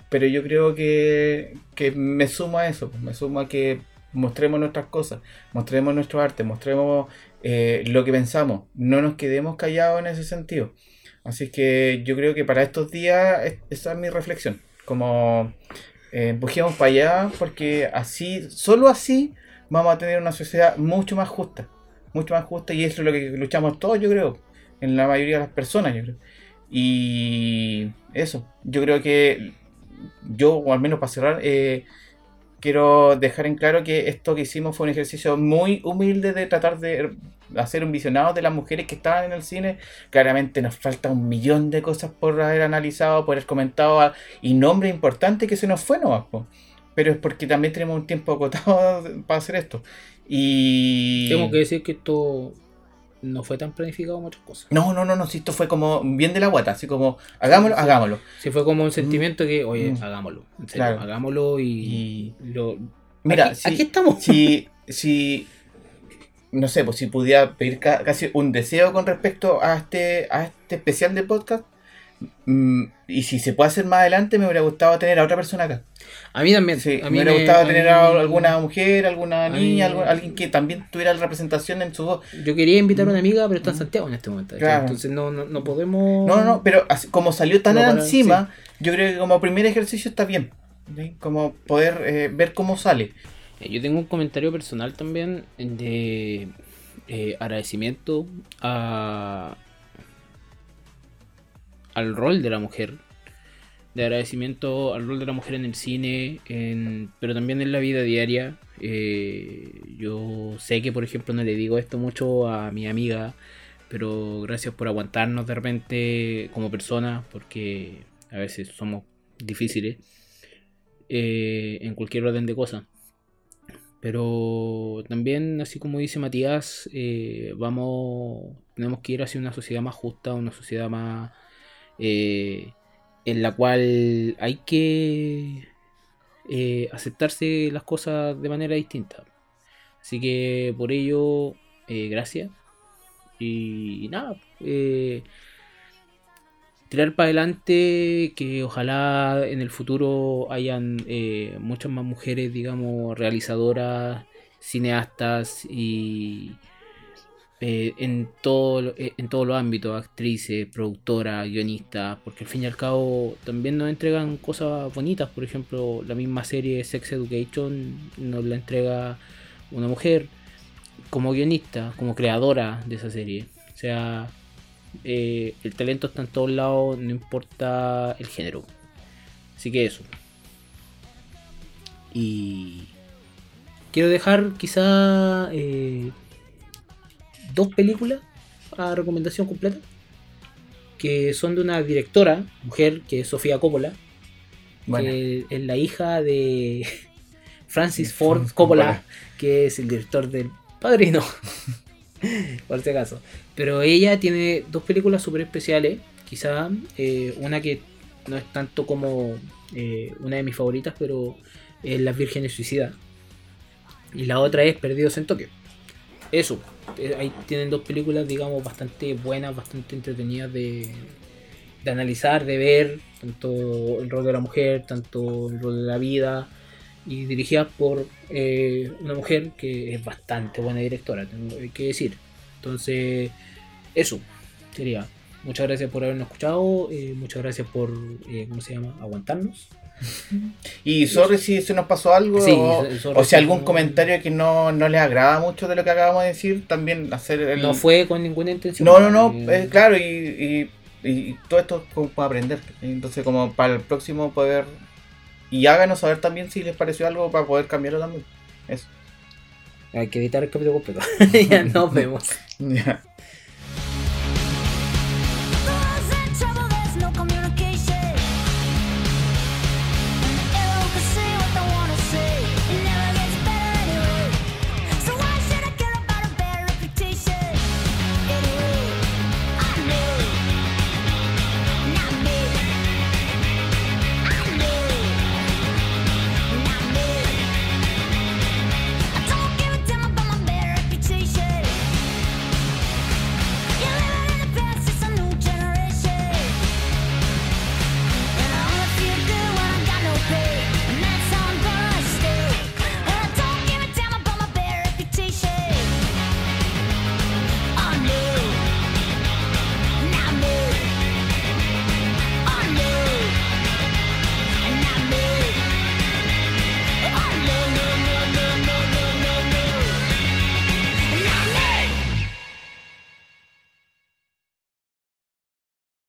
pero yo creo que, que me sumo a eso, me sumo a que mostremos nuestras cosas, mostremos nuestro arte, mostremos eh, lo que pensamos, no nos quedemos callados en ese sentido. Así que yo creo que para estos días es- esa es mi reflexión, como eh, empujemos para allá porque así, solo así vamos a tener una sociedad mucho más justa, mucho más justa y eso es lo que luchamos todos, yo creo, en la mayoría de las personas, yo creo. Y eso, yo creo que yo, o al menos para cerrar, eh, quiero dejar en claro que esto que hicimos fue un ejercicio muy humilde de tratar de hacer un visionado de las mujeres que estaban en el cine. Claramente nos falta un millón de cosas por haber analizado, por haber comentado ah, y nombres importantes que se nos fue nomás, po. Pero es porque también tenemos un tiempo acotado (laughs) para hacer esto. Y... Tengo que decir que esto no fue tan planificado como otras cosas. No, no, no, no, si esto fue como bien de la guata, así como hagámoslo, Sí, hagámoslo. Sí, fue como un sentimiento que, oye, Mm. hagámoslo. En serio, Claro. hagámoslo y. Y lo- mira, aquí, si, aquí estamos. si, si, no sé, pues si pudiera pedir ca- casi un deseo con respecto a este, a este especial de podcast, Mm, y si se puede hacer más adelante, me hubiera gustado tener a otra persona acá. A mí también. Sí, a me mí hubiera gustado tener mí- a alguna mujer, alguna niña, mí- alguien que también tuviera representación en su voz. Yo quería invitar a una amiga, pero está en Santiago en este momento. Entonces no, no, no podemos. No, no, no, pero así- como salió tan No, para- encima, yo creo que como primer ejercicio está bien. ¿sí? Como poder eh, ver cómo sale. Eh, Yo tengo un comentario personal también de eh, agradecimiento a, al rol de la mujer. De agradecimiento al rol de la mujer en el cine, en- pero también en la vida diaria. Eh, yo sé que, por ejemplo, no le digo esto mucho a mi amiga, pero gracias por aguantarnos de repente como personas, porque a veces somos difíciles eh, en cualquier orden de cosas. Pero también, así como dice Matías, eh, vamos, tenemos que ir hacia una sociedad más justa, una sociedad más eh, en la cual hay que eh, aceptarse las cosas de manera distinta. Así que por ello, eh, gracias. Y nada, eh, tirar para adelante, que ojalá en el futuro hayan muchas más mujeres, digamos, realizadoras, cineastas y eh, en todo eh, en todos los ámbitos, actrices, productoras, guionistas, porque al fin y al cabo también nos entregan cosas bonitas, por ejemplo, la misma serie Sex Education nos la entrega una mujer como guionista, como creadora de esa serie. O sea, eh, el talento está en todos lados, no importa el género. Así que eso. Y quiero dejar quizá eh, dos películas a recomendación completa. Que son de una directora, mujer, que es Sofía Coppola. Bueno, Que es la hija de (laughs) Francis Ford Coppola. que es el director del Padrino. (laughs) Por si acaso. Pero ella tiene dos películas súper especiales. Quizá eh, una que no es tanto como eh, una de mis favoritas, pero es Las Vírgenes Suicidas. Y la otra es Perdidos en Tokio. Eso. Eh, Ahí tienen dos películas, digamos, bastante buenas, bastante entretenidas de, analizar, de ver. Tanto el rol de la mujer, tanto el rol de la vida. Y dirigidas por eh, una mujer que es bastante buena directora, tengo que decir. Entonces, eso sería. Muchas gracias por habernos escuchado. eh, muchas gracias por, eh, ¿cómo se llama? Aguantarnos. Y sorry si se nos pasó algo Sí, o, si algún comentario que no, no les agrada mucho de lo que acabamos de decir, también hacer el... No fue con ninguna intención. No, no, no, Eh, claro, y, y, y todo esto es como para aprender. Entonces, como para el próximo poder. Y háganos saber también si les pareció algo para poder cambiarlo también. Eso. Hay que editar el capítulo completo. (laughs) ya nos vemos. (laughs) Ya.